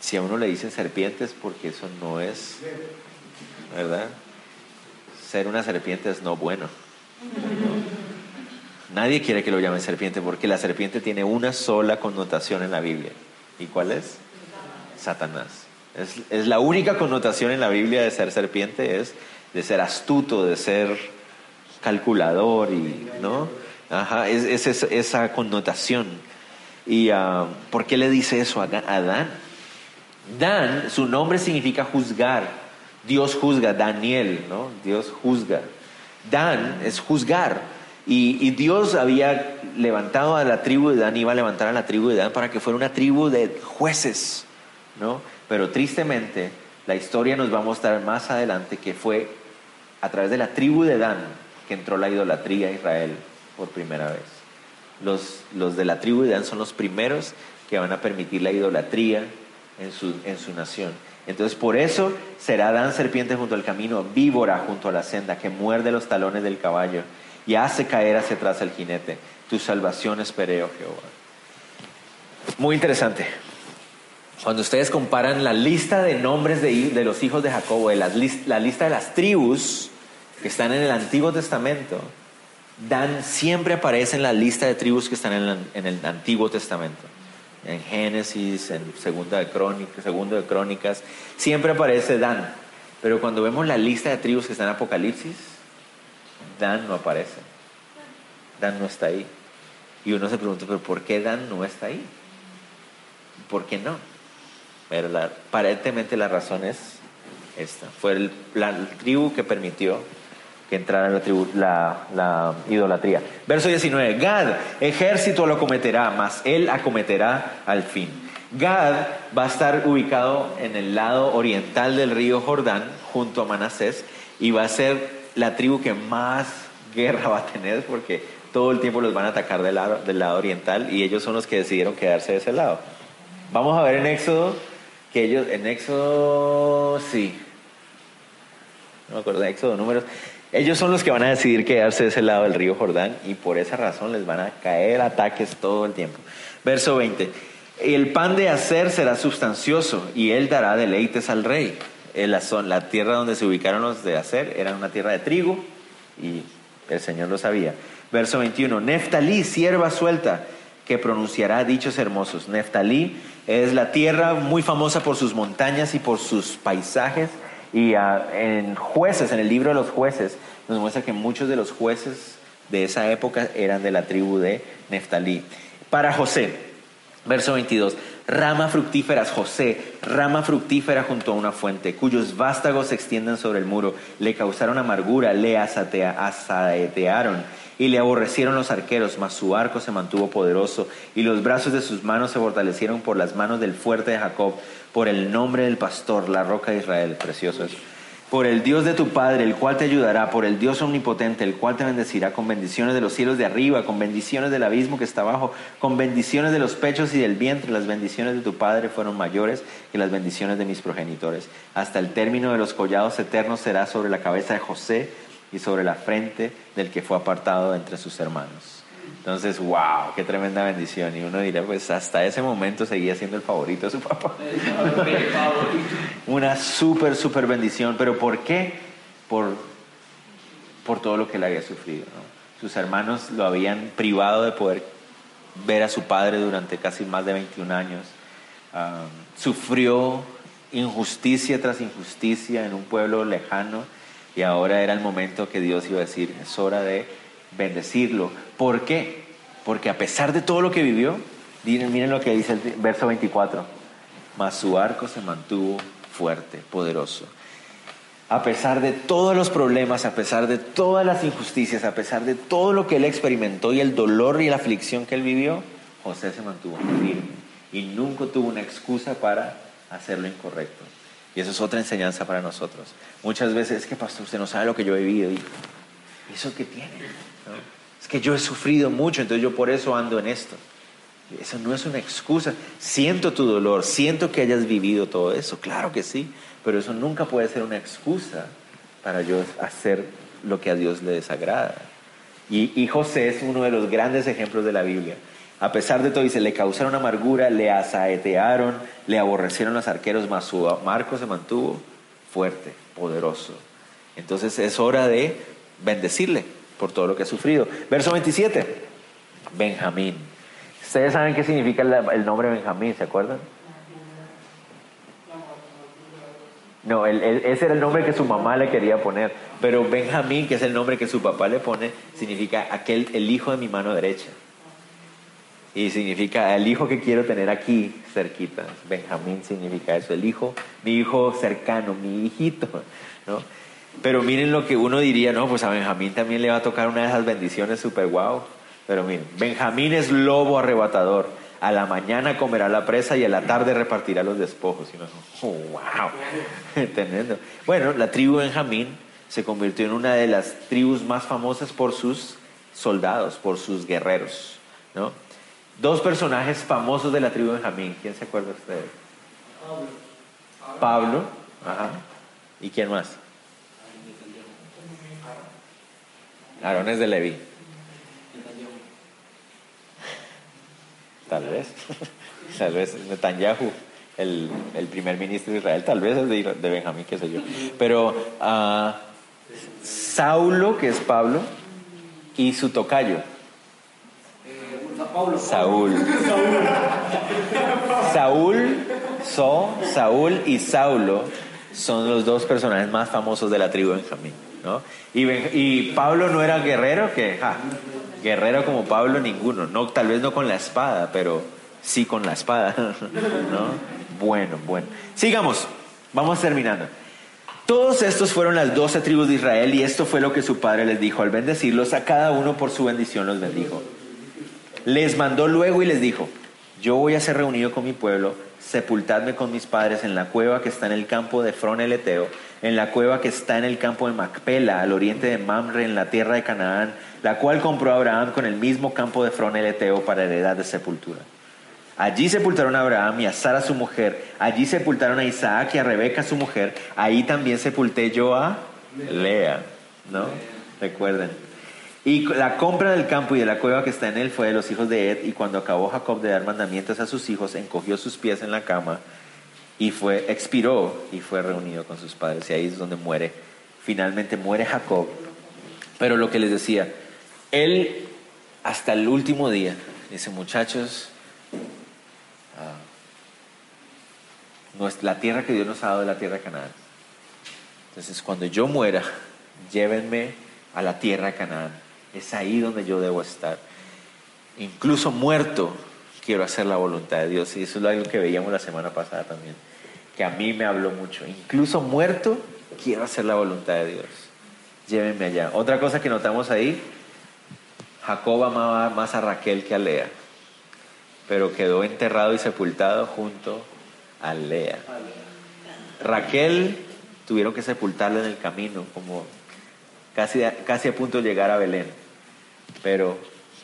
si a uno le dicen serpientes, porque eso no es, ¿verdad? Ser una serpiente es no bueno. Nadie quiere que lo llamen serpiente porque la serpiente tiene una sola connotación en la Biblia. ¿Y cuál es? Satanás. Es, la única connotación en la Biblia de ser serpiente, es de ser astuto, de ser calculador y, ¿no? Ajá, es, esa connotación. ¿Y uh, por qué le dice eso a, Dan? Dan, su nombre significa juzgar. Dios juzga, Daniel, ¿no? Dios juzga. Dan es juzgar. Y, Dios había levantado a la tribu de Dan, iba a levantar a la tribu de Dan para que fuera una tribu de jueces, ¿no? Pero tristemente, la historia nos va a mostrar más adelante que fue a través de la tribu de Dan que entró la idolatría a Israel por primera vez. Los, los de la tribu de Dan son los primeros que van a permitir la idolatría en su, en su nación. Entonces por eso será Dan serpiente junto al camino, víbora junto a la senda, que muerde los talones del caballo y hace caer hacia atrás al jinete. Tu salvación esperé, oh Jehová. Muy interesante. Cuando ustedes comparan la lista de nombres de, los hijos de Jacob, la, la lista de las tribus que están en el Antiguo Testamento, Dan siempre aparece en la lista de tribus que están en, el Antiguo Testamento. En Génesis, en Segunda de Crónicas, Segundo de Crónicas, siempre aparece Dan. Pero cuando vemos la lista de tribus que está en Apocalipsis, Dan no aparece. Dan no está ahí. Y uno se pregunta, ¿pero por qué Dan no está ahí? ¿Por qué no? Pero la, aparentemente la razón es esta. Fue el, la tribu que permitió que entrara la, tribu, la, la, idolatría. Verso 19. Gad, ejército lo cometerá, mas él acometerá al fin. Gad va a estar ubicado en el lado oriental del río Jordán, junto a Manasés, y va a ser la tribu que más guerra va a tener porque todo el tiempo los van a atacar del lado, del lado oriental y ellos son los que decidieron quedarse de ese lado. Vamos a ver en Éxodo que ellos, en Éxodo, sí, no me acuerdo de Éxodo, números, ellos son los que van a decidir quedarse de ese lado del río Jordán y por esa razón les van a caer ataques todo el tiempo. Verso 20. El pan de hacer será sustancioso y él dará deleites al rey. La, la tierra donde se ubicaron los de hacer era una tierra de trigo y el Señor lo sabía. Verso 21. Neftalí, sierva suelta, que pronunciará dichos hermosos. Neftalí es la tierra muy famosa por sus montañas y por sus paisajes. Y ah, en jueces, en el libro de los jueces, nos muestra que muchos de los jueces de esa época eran de la tribu de Neftalí. Para José, Verso 22. Rama fructíferas, José, rama fructífera junto a una fuente, cuyos vástagos se extienden sobre el muro, le causaron amargura, le asaetearon y le aborrecieron los arqueros, mas su arco se mantuvo poderoso y los brazos de sus manos se fortalecieron por las manos del fuerte de Jacob, por el nombre del pastor, la roca de Israel. Precioso por el Dios de tu Padre, el cual te ayudará, por el Dios omnipotente, el cual te bendecirá con bendiciones de los cielos de arriba, con bendiciones del abismo que está abajo, con bendiciones de los pechos y del vientre. Las bendiciones de tu Padre fueron mayores que las bendiciones de mis progenitores. Hasta el término de los collados eternos será sobre la cabeza de José y sobre la frente del que fue apartado entre sus hermanos. Entonces, wow, qué tremenda bendición. Y uno dirá, pues hasta ese momento seguía siendo el favorito de su papá. Una súper, súper bendición. ¿Pero por qué? Por, por todo lo que él había sufrido. Sus hermanos lo habían privado de poder ver a su padre durante casi más de 21 años. sufrió injusticia tras injusticia en un pueblo lejano y ahora era el momento que Dios iba a decir, es hora de bendecirlo. ¿Por qué? Porque a pesar de todo lo que vivió, miren, lo que dice el verso 24, mas su arco se mantuvo fuerte, poderoso. A pesar de todos los problemas, a pesar de todas las injusticias, a pesar de todo lo que él experimentó y el dolor y la aflicción que él vivió, José se mantuvo firme y nunca tuvo una excusa para hacer lo incorrecto. Y eso es otra enseñanza para nosotros. Muchas veces es que, pastor, usted no sabe lo que yo he vivido. ¿Y eso qué tiene? Es que yo he sufrido mucho, entonces yo por eso ando en esto. Eso no es una excusa. Siento tu dolor, siento que hayas vivido todo eso, claro que sí, pero eso nunca puede ser una excusa para yo hacer lo que a Dios le desagrada. Y José es uno de los grandes ejemplos de la Biblia. A pesar de todo, dice, le causaron amargura, le asaetearon, le aborrecieron los arqueros, mas su marco se mantuvo fuerte, poderoso. Entonces es hora de bendecirle por todo lo que ha sufrido. Verso 27, Benjamín. Ustedes saben qué significa el, nombre Benjamín, ¿se acuerdan? No, ese era el nombre que su mamá le quería poner, pero Benjamín, que es el nombre que su papá le pone, significa aquel, el hijo de mi mano derecha. Y significa el hijo que quiero tener aquí cerquita. Benjamín significa eso, el hijo, mi hijo cercano, mi hijito, ¿no? Pero miren lo que uno diría, no, pues a Benjamín también le va a tocar una de esas bendiciones super guau. Pero miren, Benjamín es lobo arrebatador. A la mañana comerá la presa y a la tarde repartirá los despojos. Y oh, wow, entendiendo. Bueno, la tribu Benjamín se convirtió en una de las tribus más famosas por sus soldados, por sus guerreros, ¿no? Dos personajes famosos de la tribu Benjamín. ¿Quién se acuerda de ustedes? Pablo. Pablo. Ajá. ¿Y quién más? Aarones de Leví. Tal vez. Tal vez Netanyahu, el, el primer ministro de Israel, tal vez es de, de Benjamín, qué sé yo. Pero uh, Saulo, que es Pablo, y su tocayo. Saúl. Saúl, So, Saúl y Saulo son los dos personajes más famosos de la tribu de Benjamín. ¿no? Y, Pablo no era guerrero, que guerrero como Pablo ninguno, no, tal vez no con la espada, pero sí con la espada. ¿no? Bueno, bueno. Sigamos, vamos terminando. Todos estos fueron las doce tribus de Israel y esto fue lo que su padre les dijo. Al bendecirlos a cada uno por su bendición los bendijo. Les mandó luego y les dijo, yo voy a ser reunido con mi pueblo, sepultadme con mis padres en la cueva que está en el campo de Fron el Eteo, en la cueva que está en el campo de Macpela, al oriente de Mamre, en la tierra de Canaán, la cual compró Abraham con el mismo campo de Fron el Eteo para heredad de sepultura. Allí sepultaron a Abraham y a Sara su mujer, allí sepultaron a Isaac y a Rebeca su mujer, ahí también sepulté yo a Lea, ¿no? Recuerden. Y la compra del campo y de la cueva que está en él fue de los hijos de Ed. Y cuando acabó Jacob de dar mandamientos a sus hijos, encogió sus pies en la cama y fue, expiró y fue reunido con sus padres. Y ahí es donde muere. Finalmente muere Jacob. Pero lo que les decía, él hasta el último día dice, muchachos, ah, la tierra que Dios nos ha dado es la tierra de Canaán. Entonces, cuando yo muera, llévenme a la tierra de Canaán es ahí donde yo debo estar. Incluso muerto, quiero hacer la voluntad de Dios. Y eso es algo que veíamos la semana pasada también, que a mí me habló mucho. Incluso muerto, quiero hacer la voluntad de Dios. Llévenme allá. Otra cosa que notamos ahí, Jacob amaba más a Raquel que a Lea, pero quedó enterrado y sepultado junto a Lea. Raquel tuvieron que sepultarla en el camino, como casi, casi a punto de llegar a Belén pero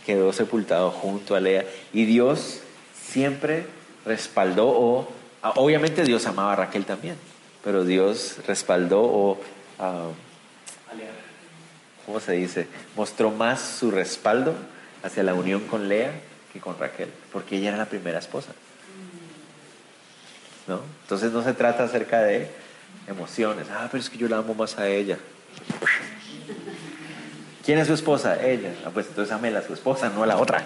quedó sepultado junto a Lea. Y Dios siempre respaldó, o obviamente Dios amaba a Raquel también, pero Dios respaldó o, uh, ¿cómo se dice? Mostró más su respaldo hacia la unión con Lea que con Raquel, porque ella era la primera esposa. ¿No? Entonces no se trata acerca de emociones, ah, pero es que yo la amo más a ella. ¿Quién es su esposa? Ella. Ah, pues entonces amela a su esposa, no a la otra.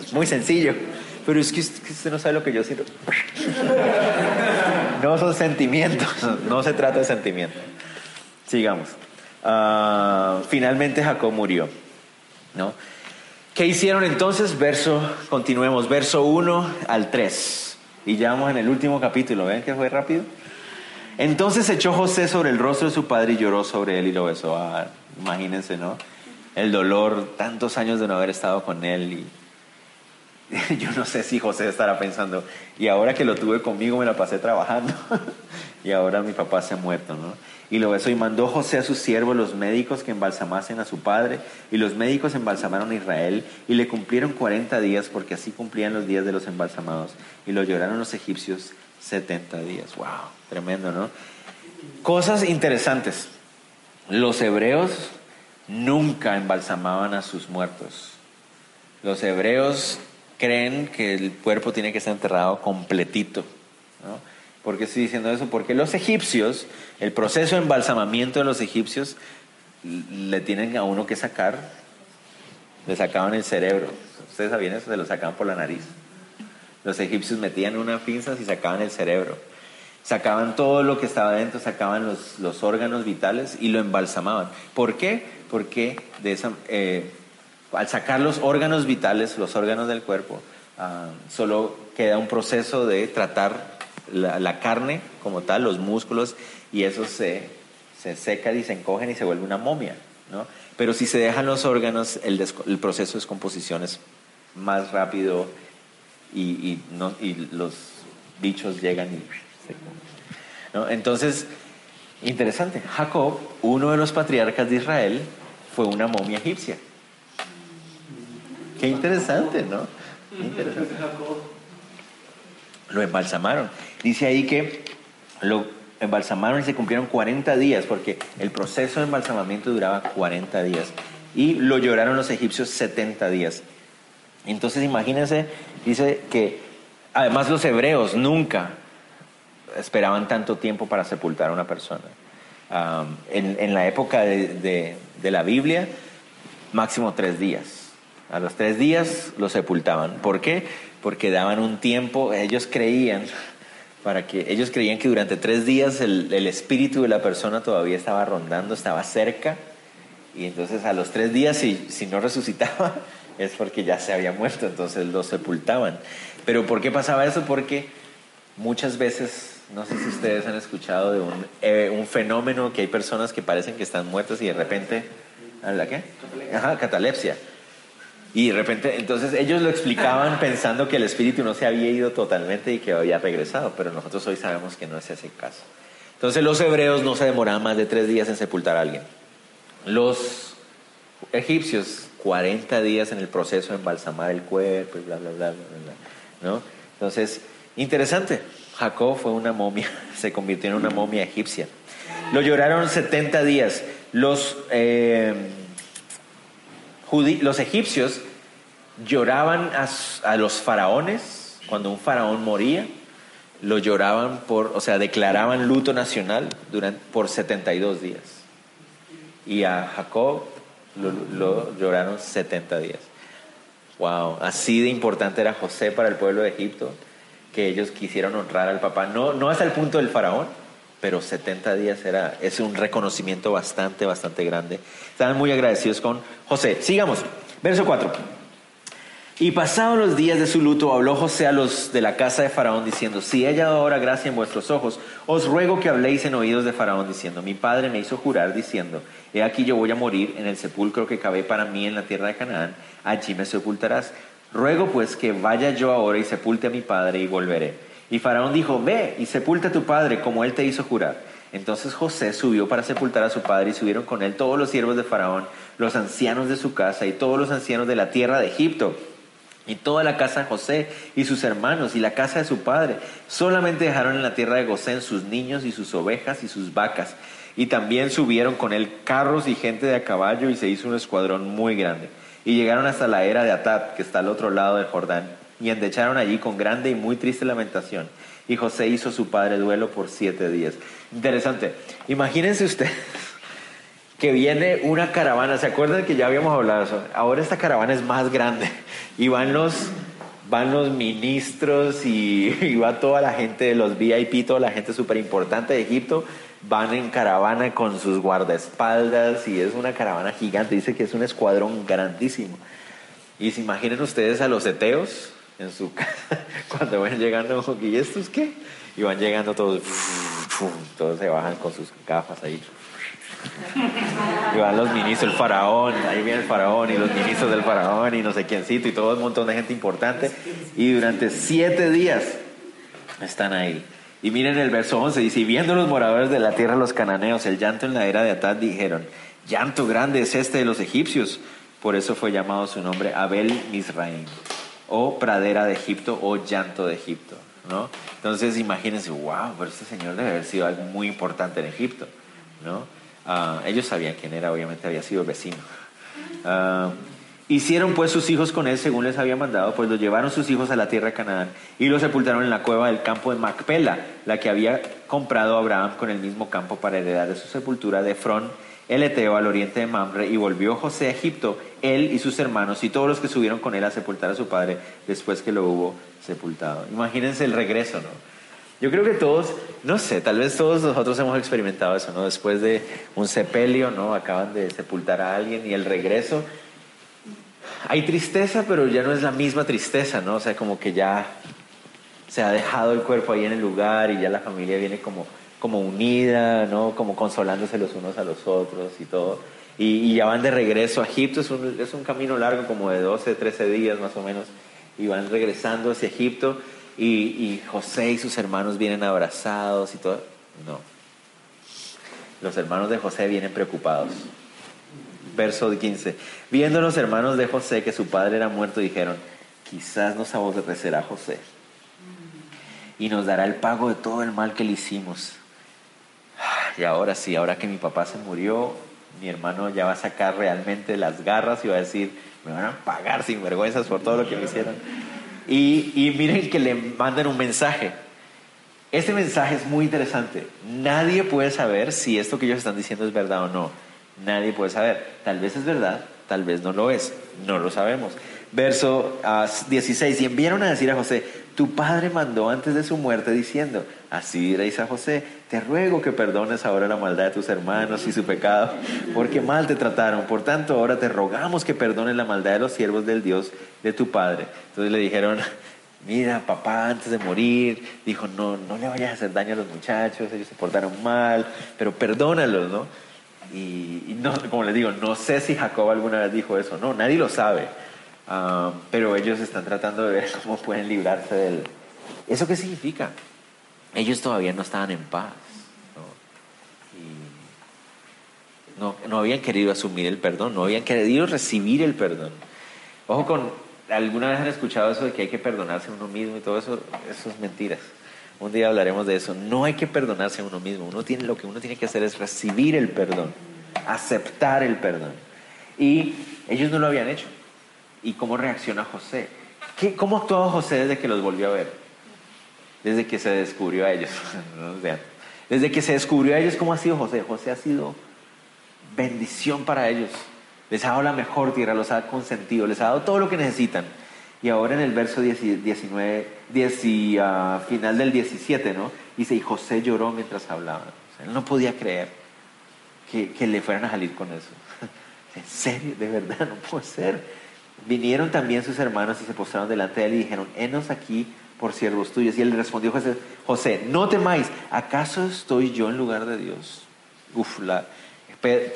Es muy sencillo. Pero es que usted no sabe lo que yo siento. No son sentimientos, no se trata de sentimientos. Sigamos. Ah, finalmente Jacob murió. ¿no? ¿Qué hicieron entonces? Verso, continuemos, verso 1 al 3. Y ya vamos en el último capítulo, ¿ven que fue rápido? Entonces echó José sobre el rostro de su padre y lloró sobre él y lo besó. Ah, imagínense, ¿no? El dolor, tantos años de no haber estado con él. Y yo no sé si José estará pensando, y ahora que lo tuve conmigo me la pasé trabajando, y ahora mi papá se ha muerto, ¿no? Y lo besó y mandó José a sus siervos, los médicos, que embalsamasen a su padre, y los médicos embalsamaron a Israel, y le cumplieron 40 días, porque así cumplían los días de los embalsamados, y lo lloraron los egipcios 70 días. ¡Wow! Tremendo, ¿no? Cosas interesantes. Los hebreos nunca embalsamaban a sus muertos. Los hebreos creen que el cuerpo tiene que estar enterrado completito. ¿no? ¿Por qué estoy diciendo eso? Porque los egipcios, el proceso de embalsamamiento de los egipcios, le tienen a uno que sacar, le sacaban el cerebro. Ustedes sabían eso, se lo sacaban por la nariz. Los egipcios metían una pinza y sacaban el cerebro. Sacaban todo lo que estaba dentro, sacaban los, los órganos vitales y lo embalsamaban. ¿Por qué? porque eh, al sacar los órganos vitales, los órganos del cuerpo, ah, solo queda un proceso de tratar la, carne como tal, los músculos, y eso se, se seca y se encogen y se vuelve una momia. ¿no? Pero si se dejan los órganos, el, proceso de descomposición es más rápido y, y los bichos llegan y. ¿no? Entonces, interesante, Jacob, uno de los patriarcas de Israel, fue una momia egipcia. Qué interesante, ¿no? interesante. Lo embalsamaron. Dice ahí que lo embalsamaron y se cumplieron 40 días, porque el proceso de embalsamamiento duraba 40 días. Y lo lloraron los egipcios 70 días. Entonces imagínense, dice que además los hebreos nunca esperaban tanto tiempo para sepultar a una persona. en, la época de, la Biblia, máximo tres días. A los tres días lo sepultaban. ¿Por qué? Porque daban un tiempo, ellos creían para que ellos creían que durante tres días el, el espíritu de la persona todavía estaba rondando, estaba cerca, y entonces a los tres días, si, si no resucitaba, es porque ya se había muerto, entonces lo sepultaban. Pero ¿por qué pasaba eso? Porque muchas veces, no sé si ustedes han escuchado de un, eh, un fenómeno que hay personas que parecen que están muertas y de repente, ¿la qué? Ajá, catalepsia. Y de repente, entonces ellos lo explicaban pensando que el espíritu no se había ido totalmente y que había regresado, pero nosotros hoy sabemos que no es ese caso. Entonces los hebreos no se demoraban más de tres días en sepultar a alguien. Los egipcios, 40 días en el proceso de embalsamar el cuerpo y bla, bla, bla, bla, bla, ¿no? Entonces, interesante. Jacob fue una momia, se convirtió en una momia egipcia. Lo lloraron 70 días. Los, eh, los egipcios lloraban a, los faraones cuando un faraón moría. Lo lloraban por, o sea, declaraban luto nacional durante, por 72 días. Y a Jacob lo lloraron 70 días. Wow, así de importante era José para el pueblo de Egipto que ellos quisieron honrar al papá. No, no hasta el punto del faraón, pero 70 días era, es un reconocimiento bastante, bastante grande. Estaban muy agradecidos con José. Sigamos, verso 4. Y pasados los días de su luto, habló José a los de la casa de Faraón diciendo, si he hallado ahora gracia en vuestros ojos, os ruego que habléis en oídos de Faraón diciendo, mi padre me hizo jurar diciendo, he aquí yo voy a morir en el sepulcro que cabe para mí en la tierra de Canaán, allí me sepultarás. Ruego pues que vaya yo ahora y sepulte a mi padre y volveré. Y Faraón dijo, ve y sepulta a tu padre como él te hizo jurar. Entonces José subió para sepultar a su padre y subieron con él todos los siervos de Faraón, los ancianos de su casa y todos los ancianos de la tierra de Egipto y toda la casa de José y sus hermanos y la casa de su padre. Solamente dejaron en la tierra de Gosén sus niños y sus ovejas y sus vacas. Y también subieron con él carros y gente de a caballo y se hizo un escuadrón muy grande. Y llegaron hasta la era de Atad, que está al otro lado del Jordán, y endecharon allí con grande y muy triste lamentación. Y José hizo su padre duelo por siete días. Interesante. Imagínense ustedes que viene una caravana. ¿Se acuerdan que ya habíamos hablado eso? Ahora esta caravana es más grande y van los, van los ministros y, y va toda la gente de los VIP, toda la gente súper importante de Egipto. Van en caravana con sus guardaespaldas y es una caravana gigante. Dice que es un escuadrón grandísimo. Y se imaginen ustedes a los eteos en su casa cuando van llegando, ¿y estos qué? Y van llegando todos, todos se bajan con sus gafas ahí. Y van los ministros, el faraón, ahí viene el faraón y los ministros del faraón y no sé quiéncito y todo un montón de gente importante. Y durante siete días están ahí. Y miren el verso 11, dice, y viendo los moradores de la tierra los cananeos el llanto en la era de Atad, dijeron, llanto grande es este de los egipcios. Por eso fue llamado su nombre Abel Misraim, o pradera de Egipto, o llanto de Egipto. ¿no? Entonces imagínense, wow, pero este señor debe haber sido algo muy importante en Egipto. ¿no? Uh, ellos sabían quién era, obviamente había sido vecino. Uh, hicieron pues sus hijos con él según les había mandado, pues los llevaron sus hijos a la tierra de Canaán y los sepultaron en la cueva del campo de Macpela, la que había comprado Abraham con el mismo campo para heredar de su sepultura de Frón, el Eteo, al oriente de Mamre, y volvió José a Egipto, él y sus hermanos y todos los que subieron con él a sepultar a su padre después que lo hubo sepultado. Imagínense el regreso, ¿no? Yo creo que todos, no sé, tal vez todos nosotros hemos experimentado eso, ¿no? Después de un sepelio, ¿no? Acaban de sepultar a alguien y el regreso. Hay tristeza, pero ya no es la misma tristeza, ¿no? O sea, como que ya se ha dejado el cuerpo ahí en el lugar y ya la familia viene como, como unida, ¿no? Como consolándose los unos a los otros y todo. Y, ya van de regreso a Egipto, es un, es un camino largo, como de 12, 13 días más o menos, y van regresando hacia Egipto y, y José y sus hermanos vienen abrazados y todo. No. Los hermanos de José vienen preocupados. Verso 15. Viendo los hermanos de José que su padre era muerto, dijeron, quizás nos aborrecerá José y nos dará el pago de todo el mal que le hicimos. Y ahora sí, ahora que mi papá se murió, mi hermano ya va a sacar realmente las garras y va a decir, me van a pagar sin vergüenzas por todo lo que me hicieron. Y, miren que le mandan un mensaje. Este mensaje es muy interesante. Nadie puede saber si esto que ellos están diciendo es verdad o no. Nadie puede saber. Tal vez es verdad, tal vez no lo es. No lo sabemos. Verso 16. Ah, y enviaron a decir a José, tu padre mandó antes de su muerte diciendo, así diréis a José, te ruego que perdones ahora la maldad de tus hermanos y su pecado, porque mal te trataron. Por tanto, ahora te rogamos que perdones la maldad de los siervos del Dios de tu padre. Entonces le dijeron, mira, papá antes de morir dijo, no, no le vayas a hacer daño a los muchachos, ellos se portaron mal, pero perdónalos, ¿no? Y, no, como les digo, no sé si Jacob alguna vez dijo eso, no, nadie lo sabe, ah, pero ellos están tratando de ver cómo pueden librarse del... ¿Eso qué significa? Ellos todavía no estaban en paz. no, no habían querido asumir el perdón, no habían querido recibir el perdón. Ojo con, ¿alguna vez han escuchado eso de que hay que perdonarse a uno mismo y todo eso? Eso es mentiras. Un día hablaremos de eso. No hay que perdonarse a uno mismo. Uno tiene, lo que uno tiene que hacer es recibir el perdón, aceptar el perdón. Y ellos no lo habían hecho. ¿Y cómo reacciona José? ¿Qué, ¿Cómo actuó José desde que los volvió a ver? Desde que se descubrió a ellos. Desde que se descubrió a ellos, ¿cómo ha sido José? José ha sido bendición para ellos. Les ha dado la mejor tierra, los ha consentido, les ha dado todo lo que necesitan. Y ahora en el verso 19, ah, final del 17, ¿no? Dice, y José lloró mientras hablaba. él no podía creer que, que, le fueran a salir con eso. en serio, de verdad, no puede ser. Vinieron también sus hermanos y se postraron delante de él y dijeron, henos aquí por siervos tuyos. Y él respondió José, José, no temáis, ¿acaso estoy yo en lugar de Dios? Uf, la,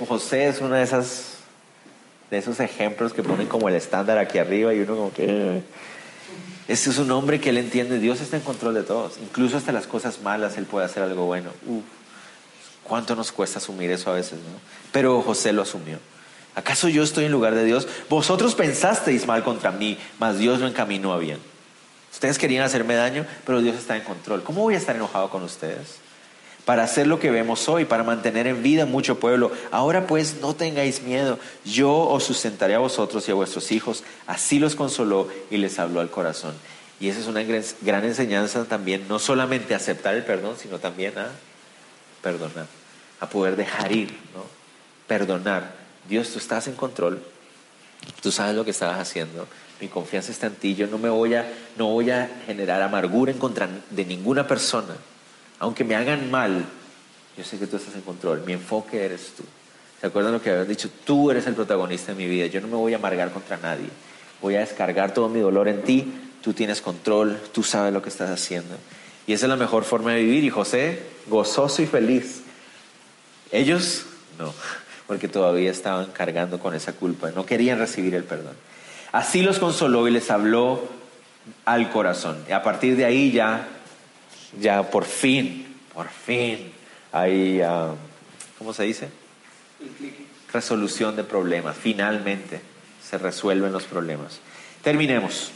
José es una de esas de esos ejemplos que ponen como el estándar aquí arriba y uno como que... Este es un hombre que él entiende, Dios está en control de todos, incluso hasta las cosas malas él puede hacer algo bueno. Uf, ¿Cuánto nos cuesta asumir eso a veces? ¿no? Pero José lo asumió. ¿Acaso yo estoy en lugar de Dios? Vosotros pensasteis mal contra mí, mas Dios lo encaminó a bien. Ustedes querían hacerme daño, pero Dios está en control. ¿Cómo voy a estar enojado con ustedes? Para hacer lo que vemos hoy, para mantener en vida mucho pueblo. Ahora pues no tengáis miedo, yo os sustentaré a vosotros y a vuestros hijos. Así los consoló y les habló al corazón. Y esa es una gran enseñanza también, no solamente aceptar el perdón, sino también a perdonar, a poder dejar ir, ¿no? Perdonar. Dios, tú estás en control, tú sabes lo que estabas haciendo, mi confianza está en ti, yo no me voy a, no voy a generar amargura en contra de ninguna persona aunque me hagan mal, yo sé que tú estás en control, mi enfoque eres tú. ¿Se acuerdan lo que habías dicho? Tú eres el protagonista de mi vida, yo no me voy a amargar contra nadie, voy a descargar todo mi dolor en ti, tú tienes control, tú sabes lo que estás haciendo. Y esa es la mejor forma de vivir. Y José, gozoso y feliz. Ellos, no, porque todavía estaban cargando con esa culpa, no querían recibir el perdón. Así los consoló y les habló al corazón. Y a partir de ahí ya ya por fin, por fin hay, ah, ¿cómo se dice? Resolución de problemas. Finalmente se resuelven los problemas. Terminemos.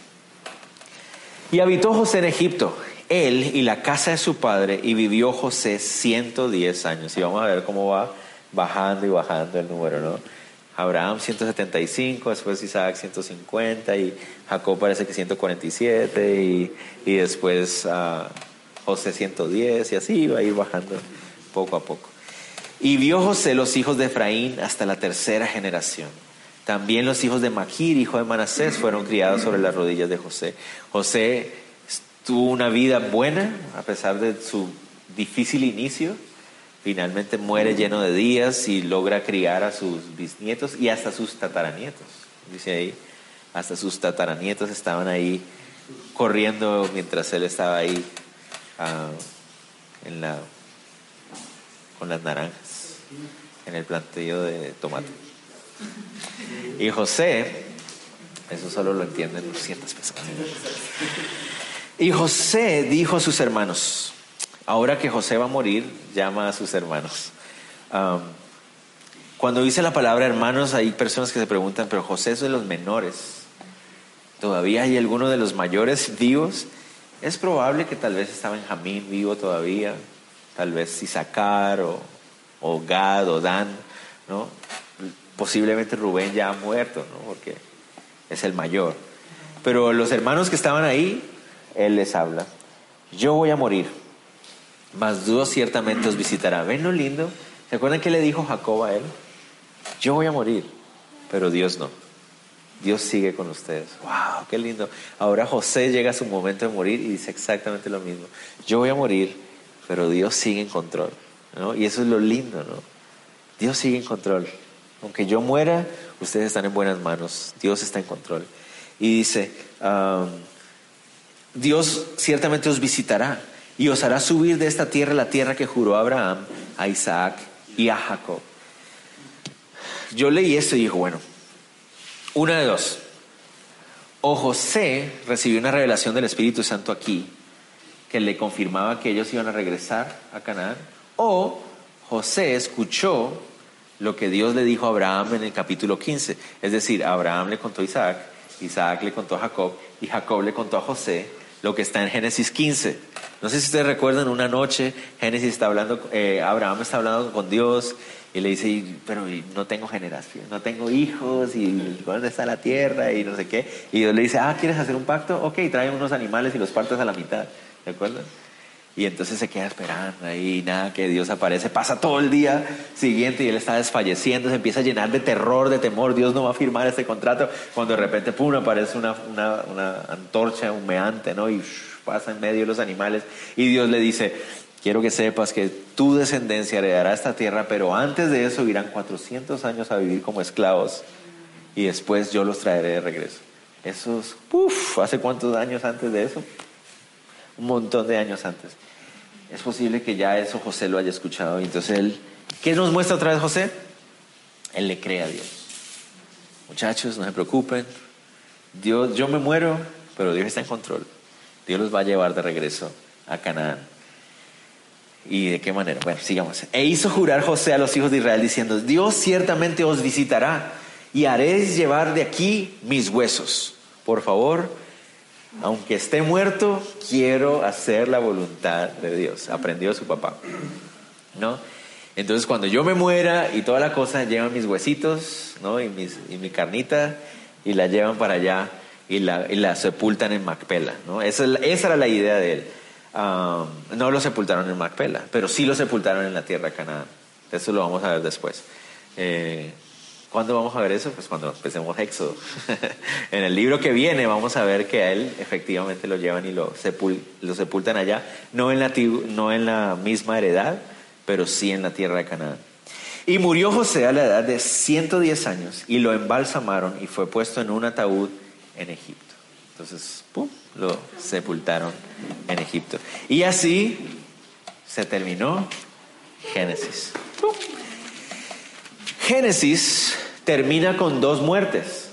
Y habitó José en Egipto, él y la casa de su padre, y vivió José 110 años. Y vamos a ver cómo va bajando y bajando el número, ¿no? Abraham 175, después Isaac 150 y Jacob parece que 147 y, y después... Uh, José 110 y así iba a ir bajando poco a poco. Y vio José los hijos de Efraín hasta la tercera generación. También los hijos de Maquir, hijo de Manasés, fueron criados sobre las rodillas de José. José tuvo una vida buena a pesar de su difícil inicio. Finalmente muere lleno de días y logra criar a sus bisnietos y hasta sus tataranietos. Dice ahí, hasta sus tataranietos estaban ahí corriendo mientras él estaba ahí en la, con las naranjas, en el plantillo de tomate. Y José, eso solo lo entienden ciertas personas. Y José dijo a sus hermanos, ahora que José va a morir, llama a sus hermanos. cuando dice la palabra hermanos, hay personas que se preguntan, pero José es de los menores. ¿Todavía hay alguno de los mayores vivos? Es probable que tal vez estaba Benjamín vivo todavía, tal vez Isaacar o, o Gad o Dan, ¿no? Posiblemente Rubén ya ha muerto, ¿no? Porque es el mayor. Pero los hermanos que estaban ahí, él les habla. Yo voy a morir, mas Dios ciertamente os visitará. ¿Ven lo lindo? ¿Se acuerdan que le dijo Jacob a él? Yo voy a morir, pero Dios no. Dios sigue con ustedes. ¡Wow! ¡Qué lindo! Ahora José llega a su momento de morir y dice exactamente lo mismo. Yo voy a morir, pero Dios sigue en control. ¿no? Y eso es lo lindo, ¿no? Dios sigue en control. Aunque yo muera, ustedes están en buenas manos. Dios está en control. Y dice, Dios ciertamente os visitará y os hará subir de esta tierra la tierra que juró a Abraham, a Isaac y a Jacob. Yo leí esto y digo, bueno, una de dos. O José recibió una revelación del Espíritu Santo aquí, que le confirmaba que ellos iban a regresar a Canaán, o José escuchó lo que Dios le dijo a Abraham en el capítulo 15. Es decir, Abraham le contó a Isaac, Isaac le contó a Jacob y Jacob le contó a José lo que está en Génesis 15. No sé si ustedes recuerdan, una noche Génesis está hablando, eh, Abraham está hablando con Dios y le dice, pero no tengo generación, no tengo hijos y dónde está la tierra y no sé qué. Y Dios le dice, ah, ¿quieres hacer un pacto? Ok, trae unos animales y los partes a la mitad. ¿De acuerdo? Y entonces se queda esperando ahí, nada, que Dios aparece. Pasa todo el día siguiente y él está desfalleciendo, se empieza a llenar de terror, de temor. Dios no va a firmar este contrato. Cuando de repente, pum, aparece una, una, una antorcha humeante, ¿no? Y pasa en medio de los animales. Y Dios le dice, quiero que sepas que tu descendencia heredará esta tierra, pero antes de eso irán 400 años a vivir como esclavos. Y después yo los traeré de regreso. Esos, uff, ¿hace cuántos años antes de eso? un montón de años antes. Es posible que ya eso José lo haya escuchado. Entonces él, ¿qué nos muestra otra vez José? Él le cree a Dios. Muchachos, no se preocupen. Dios, yo me muero, pero Dios está en control. Dios los va a llevar de regreso a Canaán. ¿Y de qué manera? Bueno, sigamos. E hizo jurar José a los hijos de Israel diciendo, Dios ciertamente os visitará y haréis llevar de aquí mis huesos. Por favor, aunque esté muerto, quiero hacer la voluntad de Dios. Aprendió su papá. ¿No? Entonces, cuando yo me muera y toda la cosa, llevan mis huesitos, ¿no? Y, mi carnita y la llevan para allá y la, sepultan en Macpela, ¿no? Esa, era la idea de él. No lo sepultaron en Macpela, pero sí lo sepultaron en la tierra de Canaán. Eso lo vamos a ver después. Eh, ¿Cuándo vamos a ver eso? Pues cuando empecemos Éxodo. en el libro que viene vamos a ver que a él efectivamente lo llevan y lo, lo sepultan allá, no en, la, no en la misma heredad, pero sí en la tierra de Canaán. Y murió José a la edad de 110 años y lo embalsamaron y fue puesto en un ataúd en Egipto. Entonces, ¡pum!, lo sepultaron en Egipto. Y así se terminó Génesis. Génesis termina con dos muertes,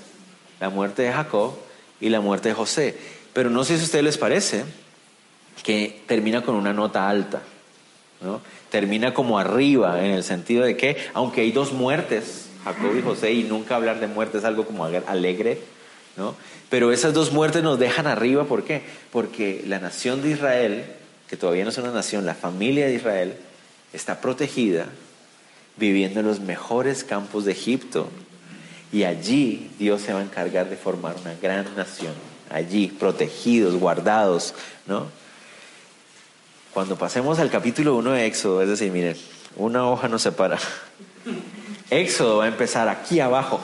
la muerte de Jacob y la muerte de José. Pero no sé si a ustedes les parece que termina con una nota alta, termina como arriba en el sentido de que, aunque hay dos muertes, Jacob y José, y nunca hablar de muerte es algo como alegre, pero esas dos muertes nos dejan arriba, ¿por qué? Porque la nación de Israel, que todavía no es una nación, la familia de Israel, está protegida viviendo en los mejores campos de Egipto. Y allí Dios se va a encargar de formar una gran nación. Allí, protegidos, guardados, ¿no? Cuando pasemos al capítulo 1 de Éxodo, es decir, miren, una hoja nos separa. Éxodo va a empezar aquí abajo.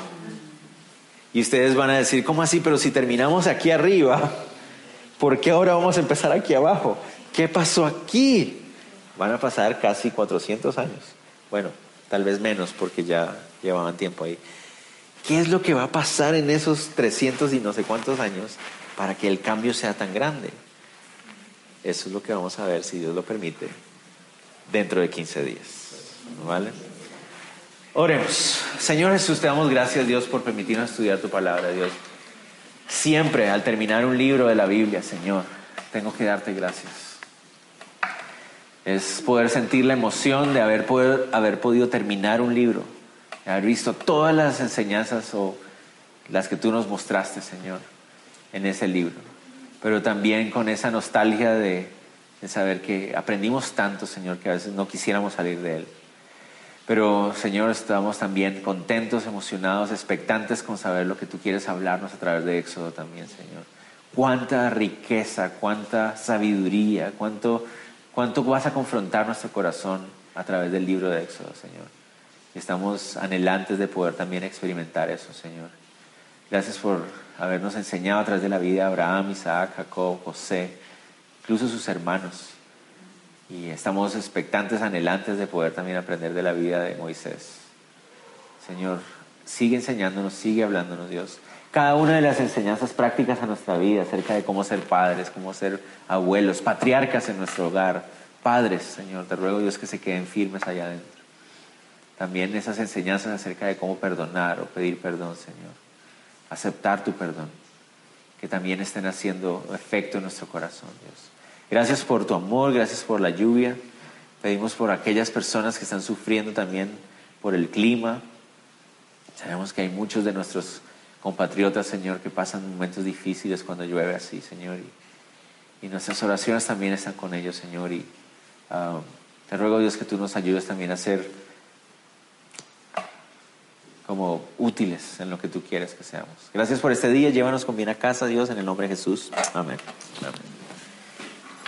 Y ustedes van a decir, ¿cómo así? Pero si terminamos aquí arriba, ¿por qué ahora vamos a empezar aquí abajo? ¿Qué pasó aquí? Van a pasar casi 400 años. Bueno, tal vez menos porque ya llevaban tiempo ahí. ¿Qué es lo que va a pasar en esos 300 y no sé cuántos años para que el cambio sea tan grande? Eso es lo que vamos a ver, si Dios lo permite, dentro de 15 días. ¿Vale? Oremos. Señor Jesús, te damos gracias, Dios, por permitirnos estudiar tu palabra, Dios. Siempre al terminar un libro de la Biblia, Señor, tengo que darte gracias es poder sentir la emoción de haber, poder, haber podido terminar un libro, de haber visto todas las enseñanzas o las que tú nos mostraste, Señor, en ese libro. Pero también con esa nostalgia de, de saber que aprendimos tanto, Señor, que a veces no quisiéramos salir de él. Pero, Señor, estamos también contentos, emocionados, expectantes con saber lo que tú quieres hablarnos a través de Éxodo también, Señor. Cuánta riqueza, cuánta sabiduría, cuánto ¿Cuánto vas a confrontar nuestro corazón a través del libro de Éxodo, Señor? Estamos anhelantes de poder también experimentar eso, Señor. Gracias por habernos enseñado a través de la vida de Abraham, Isaac, Jacob, José, incluso sus hermanos. Y estamos expectantes, anhelantes de poder también aprender de la vida de Moisés. Señor, sigue enseñándonos, sigue hablándonos, Dios. Cada una de las enseñanzas prácticas a nuestra vida acerca de cómo ser padres, cómo ser abuelos, patriarcas en nuestro hogar, padres, Señor, te ruego, Dios, que se queden firmes allá adentro. También esas enseñanzas acerca de cómo perdonar o pedir perdón, Señor. Aceptar tu perdón. Que también estén haciendo efecto en nuestro corazón, Dios. Gracias por tu amor, gracias por la lluvia. Pedimos por aquellas personas que están sufriendo también por el clima. Sabemos que hay muchos de nuestros compatriotas, Señor, que pasan momentos difíciles cuando llueve así, Señor. Y, nuestras oraciones también están con ellos, Señor. Y ah, te ruego, Dios, que tú nos ayudes también a ser como útiles en lo que tú quieres que seamos. Gracias por este día. Llévanos con bien a casa, Dios, en el nombre de Jesús. Amén. Amén.